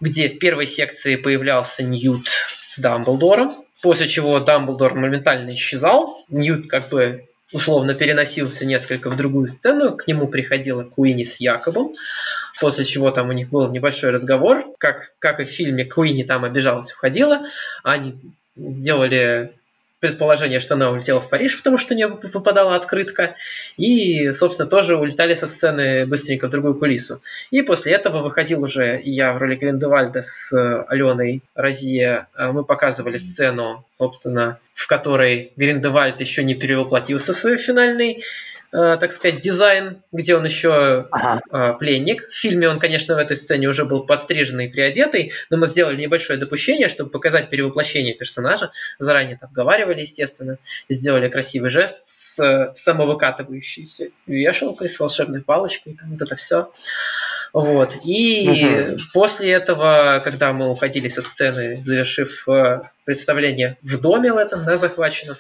где в первой секции появлялся Ньют с Дамблдором, после чего Дамблдор моментально исчезал. Ньют как бы условно переносился несколько в другую сцену, к нему приходила Куини с Якобом, после чего там у них был небольшой разговор, как, как и в фильме Куини там обижалась, уходила, они делали предположение, что она улетела в Париж, потому что у нее выпадала открытка, и, собственно, тоже улетали со сцены быстренько в другую кулису. И после этого выходил уже я в роли Гриндевальда с Аленой Розье. Мы показывали сцену, собственно, в которой Гриндевальд еще не перевоплотился в свой финальный Э, так сказать, дизайн, где он еще ага. Э, пленник. В фильме он, конечно, в этой сцене уже был подстриженный и приодетый, но мы сделали небольшое допущение, чтобы показать перевоплощение персонажа. Заранее это обговаривали, естественно. Сделали красивый жест с самовыкатывающейся вешалкой, с волшебной палочкой, там вот это все. Вот. И угу. после этого, когда мы уходили со сцены, завершив э, представление в доме в этом, да, захваченном,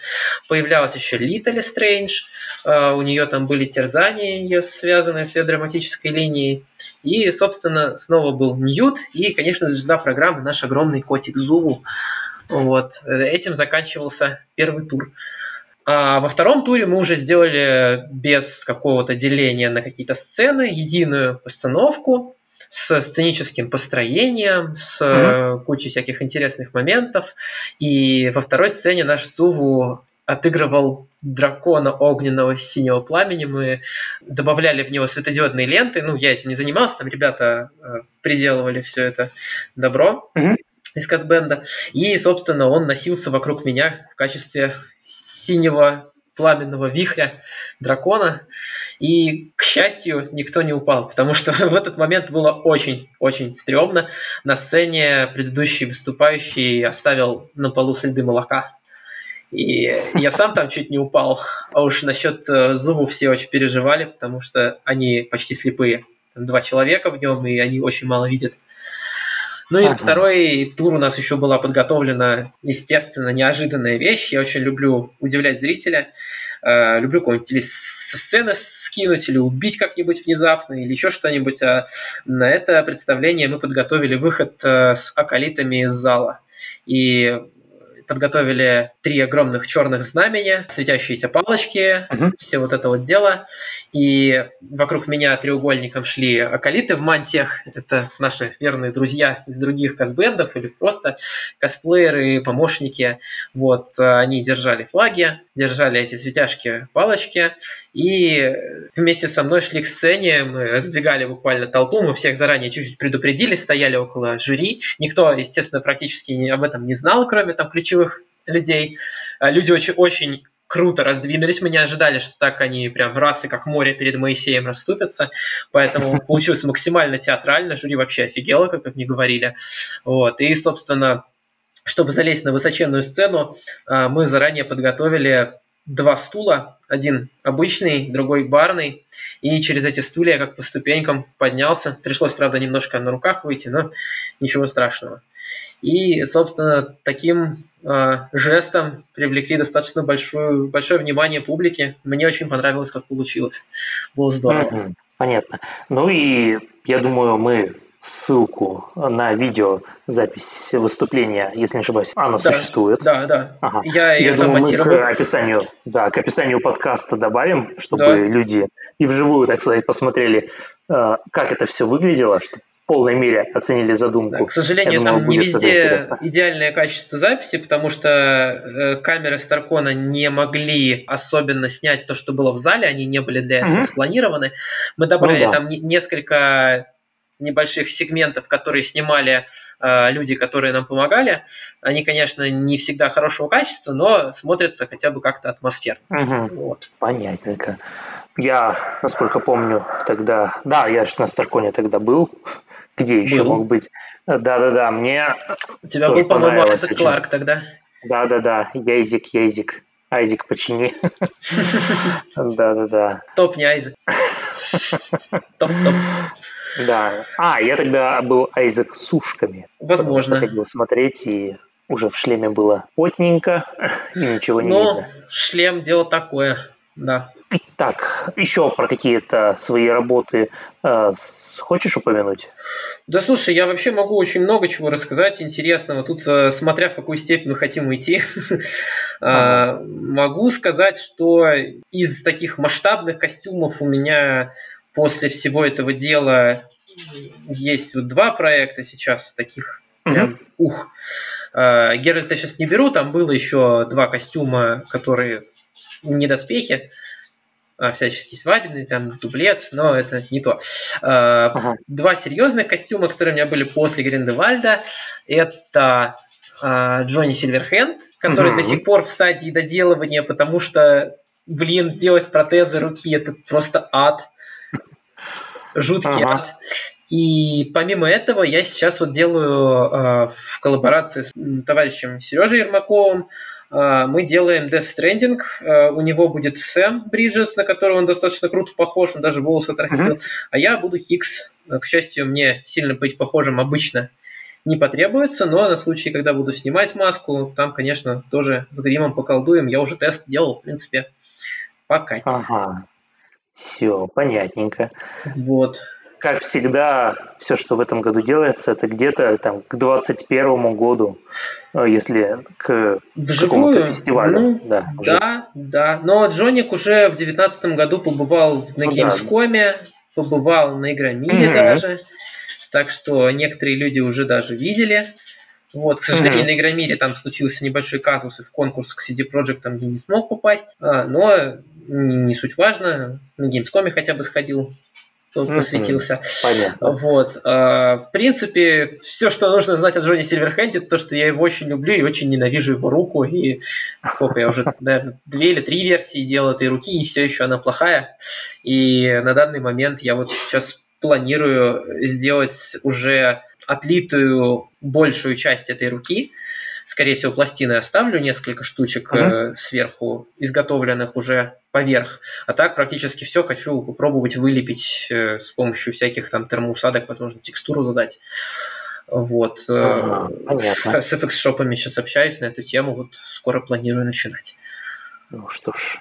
появлялась еще Литали Стрэндж. Э, у нее там были терзания, ее связанные с ее драматической линией. И, собственно, снова был Ньют. И, конечно, звезда программы наш огромный котик Зуву. Вот. Этим заканчивался первый тур. А во втором туре мы уже сделали без какого-то деления на какие-то сцены единую постановку с сценическим построением, с mm-hmm. кучей всяких интересных моментов. И во второй сцене наш Суву отыгрывал дракона огненного синего пламени. Мы добавляли в него светодиодные ленты. Ну, я этим не занимался, там ребята э, приделывали все это добро. Mm-hmm из Казбенда. И, собственно, он носился вокруг меня в качестве синего пламенного вихря дракона. И, к счастью, никто не упал, потому что [laughs] в этот момент было очень-очень стрёмно. На сцене предыдущий выступающий оставил на полу следы молока. И [laughs] я сам там чуть не упал. А уж насчет э, зубов все очень переживали, потому что они почти слепые. Два человека в нем, и они очень мало видят. Ну и ага. второй тур у нас еще была подготовлена, естественно, неожиданная вещь. Я очень люблю удивлять зрителя. Uh, люблю какую-нибудь или со сцены скинуть, или убить как-нибудь внезапно, или еще что-нибудь. А на это представление мы подготовили выход uh, с акалитами из зала. И подготовили три огромных черных знамения, светящиеся палочки, uh-huh. все вот это вот дело. И вокруг меня треугольником шли акалиты в мантиях. Это наши верные друзья из других косбендов или просто косплееры, помощники. Вот, они держали флаги, держали эти светяшки палочки. И вместе со мной шли к сцене, мы сдвигали буквально толпу, мы всех заранее чуть-чуть предупредили, стояли около жюри. Никто, естественно, практически об этом не знал, кроме там ключевых людей. А люди очень, очень круто раздвинулись. Мы не ожидали, что так они прям раз и как море перед Моисеем расступятся. Поэтому получилось максимально театрально. Жюри вообще офигело, как мне говорили. Вот. И, собственно, чтобы залезть на высоченную сцену, а, мы заранее подготовили два стула, один обычный, другой барный, и через эти стулья как по ступенькам поднялся. Пришлось, правда, немножко на руках выйти, но ничего страшного. И, собственно, таким э, жестом привлекли достаточно большое, большое внимание публики. Мне очень понравилось, как получилось. Было здорово. Понятно. Ну и я думаю, мы ссылку на видео запись выступления, если не ошибаюсь, она да, существует. Да, да. Ага. Я, Я думаю, мы к описанию, да, к описанию подкаста добавим, чтобы да. люди и вживую, так сказать, посмотрели, э, как это все выглядело, чтобы в полной мере оценили задумку. Да, к сожалению, думаю, там не везде идеальное качество записи, потому что э, камеры Старкона не могли особенно снять то, что было в зале, они не были для этого угу. спланированы. Мы добавили ну, да. там несколько небольших сегментов, которые снимали э, люди, которые нам помогали. Они, конечно, не всегда хорошего качества, но смотрятся хотя бы как-то атмосферно. Угу. Вот. Понятненько. Я, насколько помню, тогда... Да, я же на Старконе тогда был. Где еще был. мог быть? Да-да-да, мне У тебя был, по-моему, Айзек Кларк тогда. Да-да-да, Яйзик, Яйзик. Айзик, почини. [laughs] Да-да-да. Топ не Айзек. [laughs] Топ-топ. Да. А, я тогда был Айзек с ушками. Возможно. Ходил смотреть, и уже в шлеме было потненько, и ничего не Но видно. шлем дело такое, да. Так, еще про какие-то свои работы э, хочешь упомянуть? Да слушай, я вообще могу очень много чего рассказать интересного. Тут, э, смотря в какую степень мы хотим уйти. [laughs] Ага. Могу сказать, что из таких масштабных костюмов у меня после всего этого дела есть вот два проекта сейчас таких прям ух. Геральт я сейчас не беру, там было еще два костюма, которые не доспехи, а, всяческий свадебный, там, дублет, но это не то. А, ага. Два серьезных костюма, которые у меня были после Гриндевальда, это а, Джонни Сильверхенд, который угу. до сих пор в стадии доделывания, потому что, блин, делать протезы руки это просто ад. Жуткий ага. ад. И помимо этого я сейчас вот делаю э, в коллаборации с товарищем Сережей Ермаковым а, мы делаем Death Stranding, а, у него будет Сэм Бриджес, на которого он достаточно круто похож, он даже волосы отрастил, uh-huh. а я буду Хикс. К счастью, мне сильно быть похожим обычно не потребуется, но на случай, когда буду снимать маску, там, конечно, тоже с гримом поколдуем. Я уже тест делал, в принципе, пока. Ага. Все, понятненько. Вот как всегда, все, что в этом году делается, это где-то там к 2021 году, э, если к какому-то фестивалю. Ну, да, да, да. Но Джоник уже в 2019 году побывал на ну, Gamescom, да. побывал на Игромире угу. даже. Так что некоторые люди уже даже видели. Вот, к сожалению, mm-hmm. на Игромире там случился небольшой казус, и в конкурс к CD Projekt там не смог попасть. А, но не, не суть важно, на Gamescom хотя бы сходил посвятился. Понятно. Вот. А, в принципе, все, что нужно знать о Джонни Сильверхенде, то, что я его очень люблю и очень ненавижу его руку. И сколько я уже, [laughs] наверное, две или три версии делал этой руки, и все еще она плохая. И на данный момент я вот сейчас планирую сделать уже отлитую большую часть этой руки. Скорее всего, пластины оставлю несколько штучек uh-huh. э, сверху, изготовленных уже поверх. А так практически все хочу попробовать вылепить э, с помощью всяких там термоусадок, возможно, текстуру задать. Вот. Ага, э, с, с FX-шопами сейчас общаюсь на эту тему, вот скоро планирую начинать. Ну что ж,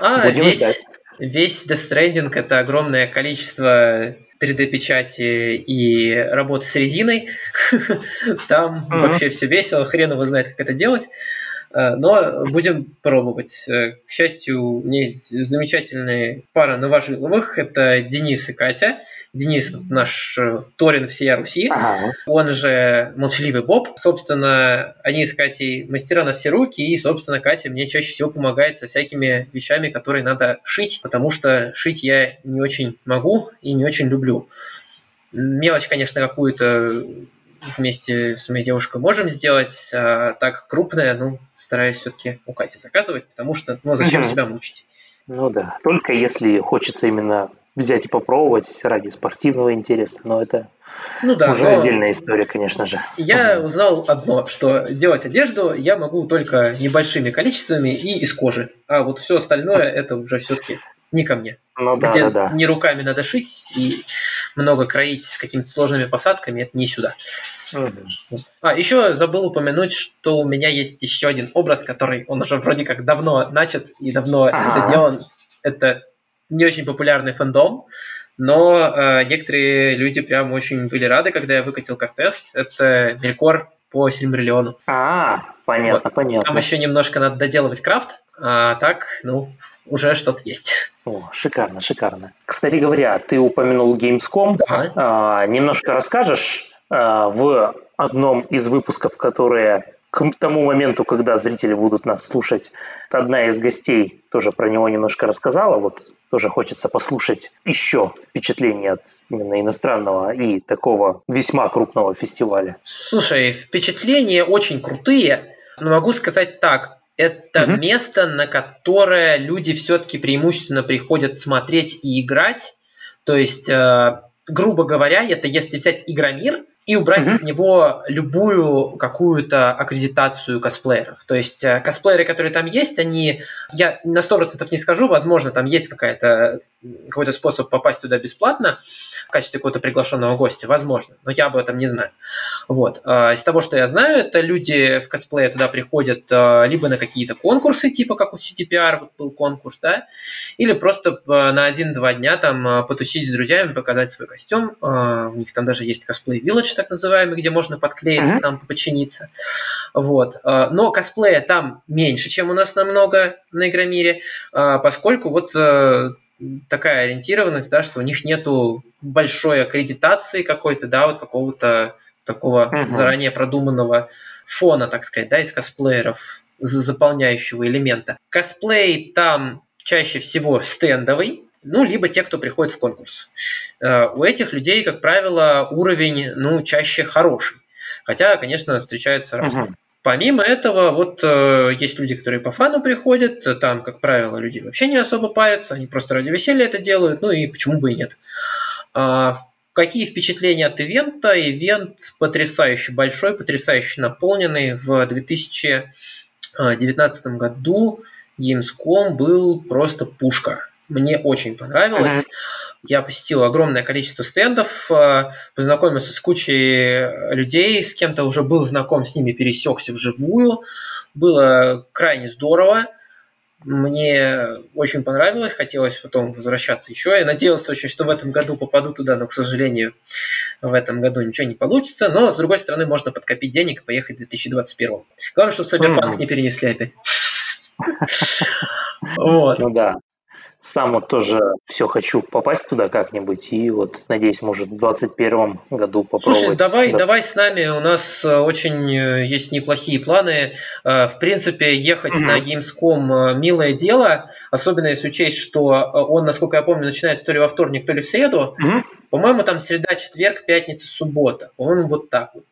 а, будем весь, ждать. Весь Death Stranding — это огромное количество 3D-печати и работы с резиной. [laughs] Там вообще все весело, хрен его знает, как это делать. Э, но будем пробовать. Э, к счастью, у меня есть замечательная пара новожиловых. Это Денис и Катя. Денис наш э, Торин всея Руси, ага. он же Молчаливый Боб. Собственно, они с Катей мастера на все руки, и, собственно, Катя мне чаще всего помогает со всякими вещами, которые надо шить, потому что шить я не очень могу и не очень люблю. Мелочь, конечно, какую-то вместе с моей девушкой можем сделать, а так крупное, ну, стараюсь все-таки у Кати заказывать, потому что, ну, зачем себя мучить? Ну да, только если хочется именно взять и попробовать ради спортивного интереса, но это ну, да, уже отдельная история, конечно же. Я угу. узнал одно, что делать одежду я могу только небольшими количествами и из кожи, а вот все остальное это уже все-таки не ко мне. Ну, да, Где да, да. не руками надо шить и много кроить с какими-то сложными посадками, это не сюда. А, еще забыл упомянуть, что у меня есть еще один образ, который он уже вроде как давно начат и давно ага. сделан. Это не очень популярный фэндом, но э, некоторые люди прям очень были рады, когда я выкатил кастест. Это Мелькор по Сильмариллиону. А, понятно, вот. понятно. Там еще немножко надо доделывать крафт, а так, ну, уже что-то есть. О, шикарно, шикарно. Кстати говоря, ты упомянул Gamescom. Да. А, немножко расскажешь а, в одном из выпусков, которые к тому моменту, когда зрители будут нас слушать, одна из гостей тоже про него немножко рассказала. Вот тоже хочется послушать еще впечатления от именно иностранного и такого весьма крупного фестиваля. Слушай, впечатления очень крутые, но могу сказать так. Это угу. место, на которое люди все-таки преимущественно приходят смотреть и играть. То есть, э, грубо говоря, это если взять Игромир, и убрать mm-hmm. из него любую какую-то аккредитацию косплееров. То есть э, косплееры, которые там есть, они, я на 100% не скажу, возможно, там есть какая-то какой-то способ попасть туда бесплатно в качестве какого-то приглашенного гостя, возможно, но я об этом не знаю. Вот. А, из того, что я знаю, это люди в косплее туда приходят а, либо на какие-то конкурсы, типа как у CTPR вот был конкурс, да, или просто на один-два дня там потусить с друзьями, показать свой костюм. У них там даже есть косплей Лаунж, так называемый, где можно подклеиться, uh-huh. там починиться. Вот. А, но косплея там меньше, чем у нас намного на Игромире, а, поскольку вот э, такая ориентированность, да, что у них нету большой аккредитации какой-то, да, вот какого-то такого uh-huh. заранее продуманного фона, так сказать, да, из косплееров, заполняющего элемента. Косплей там чаще всего стендовый, ну, либо те, кто приходит в конкурс. Э, у этих людей, как правило, уровень, ну, чаще хороший. Хотя, конечно, встречается разные. Угу. Помимо этого, вот э, есть люди, которые по фану приходят, там, как правило, люди вообще не особо парятся, они просто ради веселья это делают, ну и почему бы и нет. А, какие впечатления от ивента? Ивент потрясающе большой, потрясающе наполненный. В 2019 году Gamescom был просто пушка. Мне очень понравилось. Я посетил огромное количество стендов, э, познакомился с кучей людей, с кем-то уже был знаком с ними, пересекся вживую. Было крайне здорово. Мне очень понравилось, хотелось потом возвращаться еще. Я надеялся очень, что в этом году попаду туда, но, к сожалению, в этом году ничего не получится. Но, с другой стороны, можно подкопить денег и поехать в 2021. Главное, чтобы Cyberpunk не перенесли опять. [laughs] Вот. Ну да сам вот тоже все хочу попасть туда как-нибудь, и вот, надеюсь, может, в 2021 году попробовать. Слушай, давай, да. давай с нами, у нас э, очень э, есть неплохие планы. Э, в принципе, ехать на Gamescom милое дело, особенно если учесть, что он, насколько я помню, начинается то ли во вторник, то ли в среду. По-моему, там среда, четверг, пятница, суббота. По-моему, вот так вот.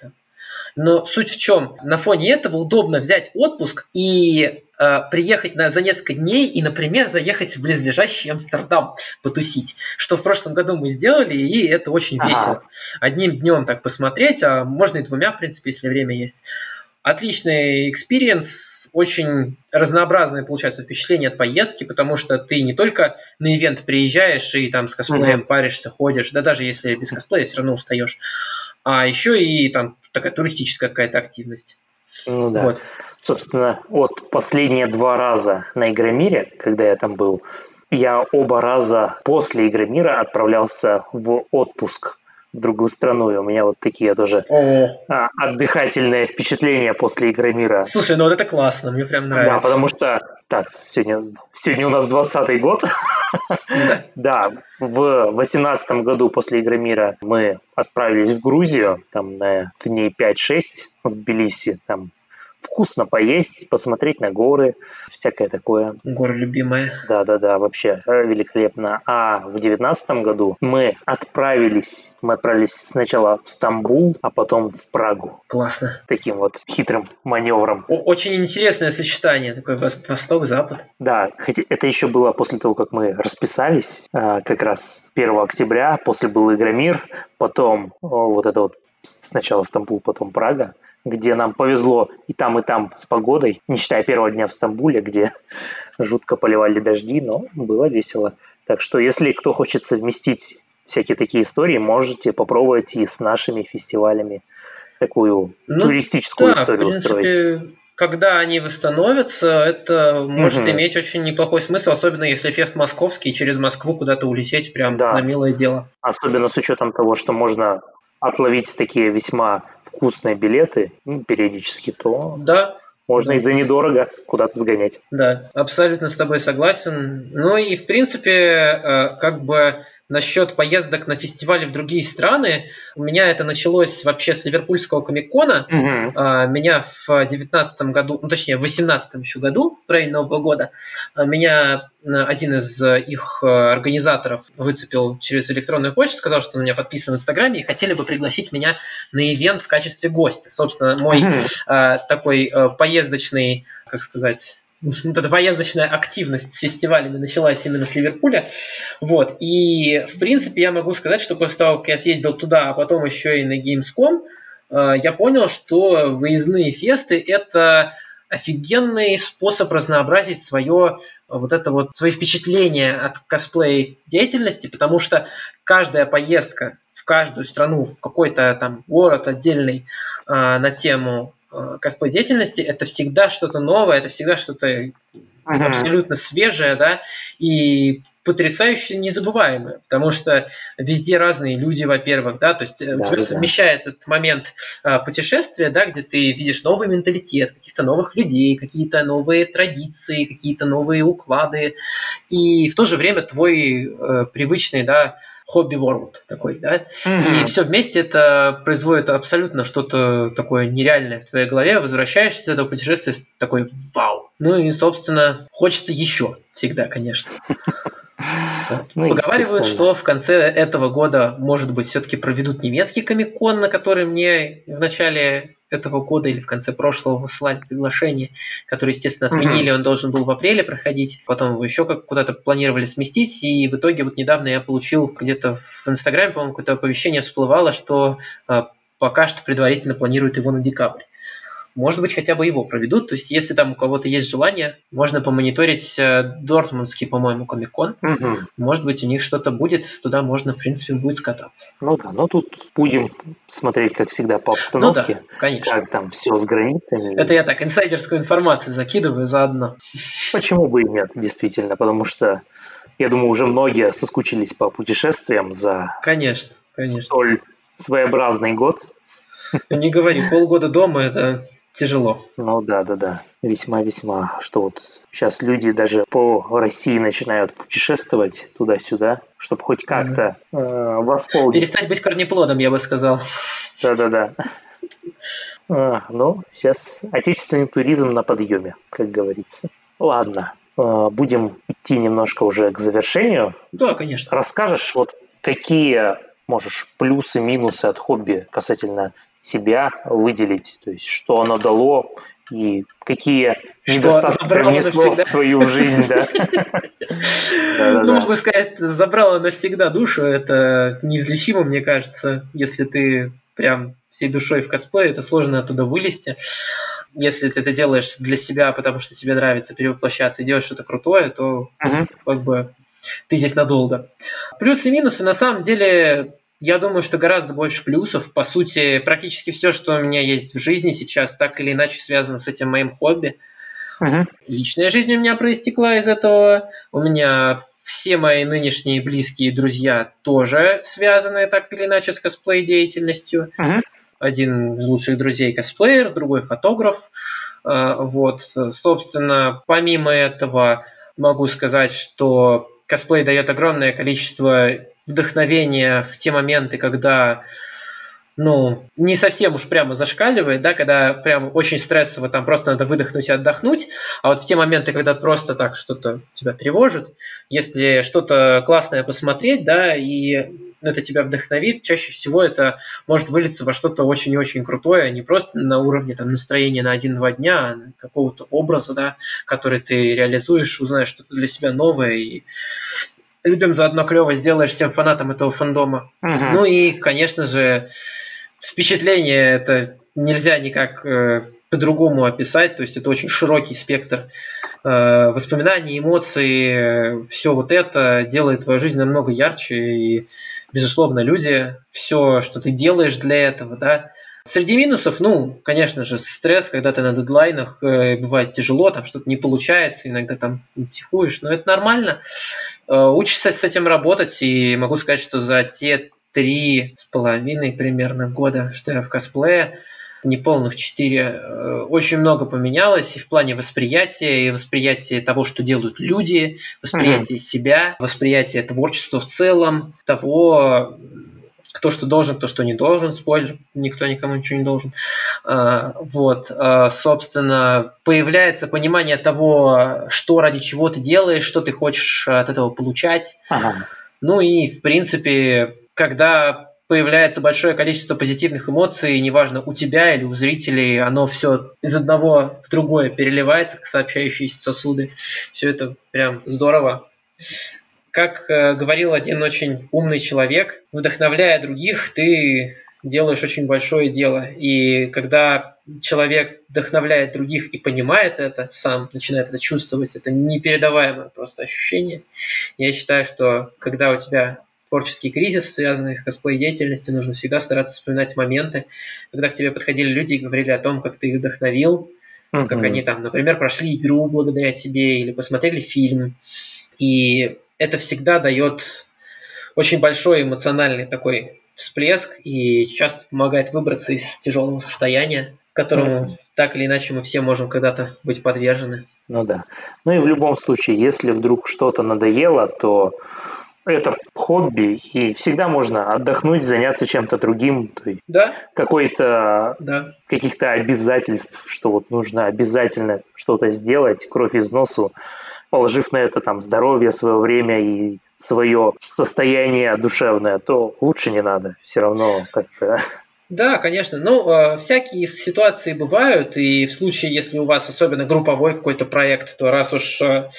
Но суть в чем? На фоне этого удобно взять отпуск и Э, приехать на, за несколько дней и, например, заехать в близлежащий Амстердам потусить, что в прошлом году мы сделали, и это очень ага. весело. Одним днем так посмотреть, а можно и двумя, в принципе, если время есть. Отличный experience, очень разнообразное получается впечатление от поездки, потому что ты не только на ивент приезжаешь и там с косплеем mm-hmm. паришься, ходишь, да даже если без косплея все равно устаешь, а еще и там такая туристическая какая-то активность. Ну да. Вот. Собственно, вот последние два раза на Игромире, когда я там был, я оба раза после Игромира отправлялся в отпуск в другую страну. И у меня вот такие тоже а, отдыхательные впечатления после игры мира. Слушай, ну вот это классно, мне прям нравится. Да, потому что так, сегодня, сегодня у нас 20-й год. Да, в 18 году после игры мира мы отправились в Грузию, там на дней 5-6 в Тбилиси, там вкусно поесть, посмотреть на горы, всякое такое. Горы любимые. Да-да-да, вообще э, великолепно. А в девятнадцатом году мы отправились, мы отправились сначала в Стамбул, а потом в Прагу. Классно. Таким вот хитрым маневром. Очень интересное сочетание, такой восток-запад. Да, хотя это еще было после того, как мы расписались, э, как раз 1 октября, после был Игромир, потом вот это вот сначала Стамбул, потом Прага где нам повезло и там, и там с погодой, не считая первого дня в Стамбуле, где [laughs] жутко поливали дожди, но было весело. Так что, если кто хочет совместить всякие такие истории, можете попробовать и с нашими фестивалями такую ну, туристическую да, историю принципе, устроить. Когда они восстановятся, это может угу. иметь очень неплохой смысл, особенно если фест московский, через Москву куда-то улететь прям да. на милое дело. Особенно с учетом того, что можно отловить такие весьма вкусные билеты ну, периодически, то да. можно и за недорого куда-то сгонять. Да, абсолютно с тобой согласен. Ну и в принципе, э, как бы насчет поездок на фестивали в другие страны, у меня это началось вообще с Ливерпульского комикона. Угу. Меня в девятнадцатом году, ну точнее в восемнадцатом еще году, в районе Нового года, а, меня один из их организаторов выцепил через электронную почту, сказал, что он у меня подписан в Инстаграме и хотели бы пригласить меня на ивент в качестве гостя. Собственно, мой угу. такой поездочный, как сказать, [laughs] вот эта поездочная активность с фестивалями началась именно с Ливерпуля. Вот. И, в принципе, я могу сказать, что после того, как я съездил туда, а потом еще и на Gamescom, э, я понял, что выездные фесты – это офигенный способ разнообразить свое вот это вот свои впечатления от косплей деятельности, потому что каждая поездка в каждую страну, в какой-то там город отдельный э, на тему Э, косплей деятельности, это всегда что-то новое, это всегда что-то uh-huh. абсолютно свежее, да, и потрясающе незабываемое, потому что везде разные люди, во-первых, да, то есть да, у тебя да. совмещается этот момент а, путешествия, да, где ты видишь новый менталитет, каких-то новых людей, какие-то новые традиции, какие-то новые уклады, и в то же время твой э, привычный, да, хобби world такой, да, mm-hmm. и все вместе это производит абсолютно что-то такое нереальное в твоей голове, возвращаешься с этого путешествия такой вау. Ну и, собственно, хочется еще всегда, конечно. [laughs] Ну, Поговаривают, что в конце этого года, может быть, все-таки проведут немецкий комик-кон, на который мне в начале этого года или в конце прошлого высылали приглашение, которое, естественно, отменили, он должен был в апреле проходить, потом его еще как куда-то планировали сместить, и в итоге вот недавно я получил где-то в Инстаграме, по-моему, какое-то оповещение всплывало, что э, пока что предварительно планируют его на декабрь может быть, хотя бы его проведут. То есть, если там у кого-то есть желание, можно помониторить э, Дортмундский, по-моему, комикон. Угу. Может быть, у них что-то будет, туда можно, в принципе, будет скататься. Ну да, но тут будем смотреть, как всегда, по обстановке. Ну да, конечно. Как там все с границами. Это я так, инсайдерскую информацию закидываю заодно. Почему бы и нет, действительно, потому что я думаю, уже многие соскучились по путешествиям за конечно, конечно. столь своеобразный год. Не говори, полгода дома это тяжело. Ну да, да, да. Весьма-весьма. Что вот сейчас люди даже по России начинают путешествовать туда-сюда, чтобы хоть как-то mm-hmm. э, восполнить. Перестать быть корнеплодом, я бы сказал. Да-да-да. А, ну, сейчас отечественный туризм на подъеме, как говорится. Ладно, э, будем идти немножко уже к завершению. Да, конечно. Расскажешь, вот какие можешь плюсы, минусы от хобби касательно себя выделить, то есть что оно дало и какие что недостатки принесло в твою жизнь, да. [laughs] Ну, могу сказать, забрало навсегда душу, это неизлечимо, мне кажется, если ты прям всей душой в косплее, это сложно оттуда вылезти. Если ты это делаешь для себя, потому что тебе нравится перевоплощаться и делать что-то крутое, то как бы ты здесь надолго. Плюсы и минусы, на самом деле, я думаю, что гораздо больше плюсов. По сути, практически все, что у меня есть в жизни сейчас, так или иначе связано с этим моим хобби. Угу. Личная жизнь у меня проистекла из этого. У меня все мои нынешние близкие друзья тоже связаны так или иначе с косплей-деятельностью. Угу. Один из лучших друзей косплеер, другой фотограф. А, вот, собственно, помимо этого могу сказать, что косплей дает огромное количество вдохновения в те моменты, когда ну, не совсем уж прямо зашкаливает, да, когда прям очень стрессово, там просто надо выдохнуть и отдохнуть, а вот в те моменты, когда просто так что-то тебя тревожит, если что-то классное посмотреть, да, и это тебя вдохновит, чаще всего это может вылиться во что-то очень и очень крутое, не просто на уровне там, настроения на один-два дня, а какого-то образа, да, который ты реализуешь, узнаешь что-то для себя новое, и людям заодно клево сделаешь всем фанатам этого фандома. Угу. Ну и, конечно же, впечатление это нельзя никак э, по-другому описать, то есть это очень широкий спектр э, воспоминаний, эмоций, все вот это делает твою жизнь намного ярче, и, безусловно, люди, все, что ты делаешь для этого, да, Среди минусов, ну, конечно же, стресс, когда ты на дедлайнах, э, бывает тяжело, там что-то не получается, иногда там психуешь, но это нормально. Э, учишься с этим работать, и могу сказать, что за те три с половиной примерно года, что я в косплее, неполных четыре, э, очень много поменялось и в плане восприятия, и восприятия того, что делают люди, восприятия mm-hmm. себя, восприятия творчества в целом, того, кто что должен, кто что не должен, спойлер, никто никому ничего не должен. А, вот, а, собственно, появляется понимание того, что ради чего ты делаешь, что ты хочешь от этого получать. Ага. Ну и, в принципе, когда появляется большое количество позитивных эмоций, неважно, у тебя или у зрителей, оно все из одного в другое переливается, как сообщающиеся сосуды. Все это прям здорово. Как э, говорил один очень умный человек, вдохновляя других, ты делаешь очень большое дело. И когда человек вдохновляет других и понимает это, сам начинает это чувствовать, это непередаваемое просто ощущение. Я считаю, что когда у тебя творческий кризис, связанный с косплей-деятельностью, нужно всегда стараться вспоминать моменты, когда к тебе подходили люди и говорили о том, как ты их вдохновил, uh-huh. как они там, например, прошли игру благодаря тебе или посмотрели фильм. И это всегда дает очень большой эмоциональный такой всплеск и часто помогает выбраться из тяжелого состояния, которому mm. так или иначе мы все можем когда-то быть подвержены. Ну да. Ну и в любом случае, если вдруг что-то надоело, то это хобби, и всегда можно отдохнуть, заняться чем-то другим, то есть да? какой-то да. каких-то обязательств, что вот нужно обязательно что-то сделать, кровь из носу, положив на это там здоровье, свое время и свое состояние душевное, то лучше не надо. Все равно как-то да, конечно. Ну, э, всякие ситуации бывают, и в случае, если у вас особенно групповой какой-то проект, то раз уж э,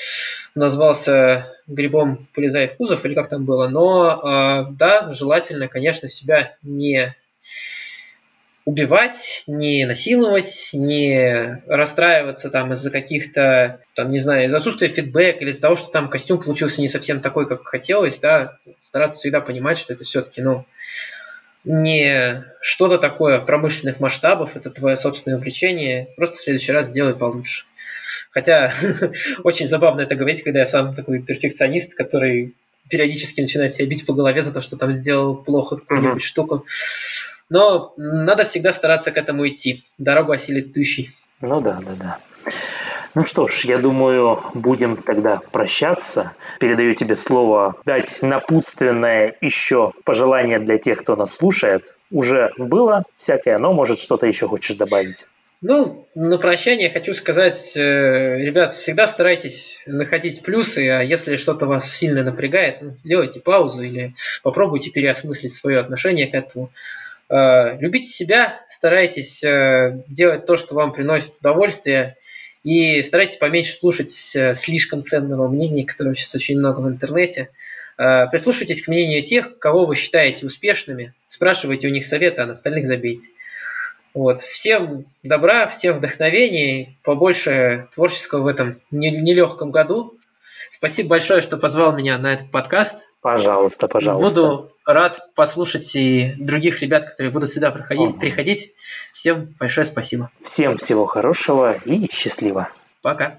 назвался грибом «Полезай в кузов» или как там было, но э, да, желательно, конечно, себя не убивать, не насиловать, не расстраиваться там из-за каких-то, там, не знаю, из-за отсутствия фидбэка или из-за того, что там костюм получился не совсем такой, как хотелось, да, стараться всегда понимать, что это все-таки, ну, не что-то такое промышленных масштабов, это твое собственное увлечение, просто в следующий раз сделай получше. Хотя [laughs] очень забавно это говорить, когда я сам такой перфекционист, который периодически начинает себя бить по голове за то, что там сделал плохо какую-нибудь mm-hmm. штуку. Но надо всегда стараться к этому идти. Дорогу осилит тущий. Ну да, да, да. Ну что ж, я думаю, будем тогда прощаться. Передаю тебе слово дать напутственное еще пожелание для тех, кто нас слушает. Уже было всякое, но может что-то еще хочешь добавить. Ну, на прощание хочу сказать, э, ребят, всегда старайтесь находить плюсы, а если что-то вас сильно напрягает, ну, сделайте паузу или попробуйте переосмыслить свое отношение к этому. Э, любите себя, старайтесь э, делать то, что вам приносит удовольствие, и старайтесь поменьше слушать э, слишком ценного мнения, которого сейчас очень много в интернете. Прислушивайтесь к мнению тех, кого вы считаете успешными, спрашивайте у них совета, а на остальных забейте. Вот. Всем добра, всем вдохновений, побольше творческого в этом нелегком году. Спасибо большое, что позвал меня на этот подкаст. Пожалуйста, пожалуйста. Буду рад послушать и других ребят, которые будут сюда проходить, угу. приходить. Всем большое спасибо. Всем всего хорошего и счастливо. Пока.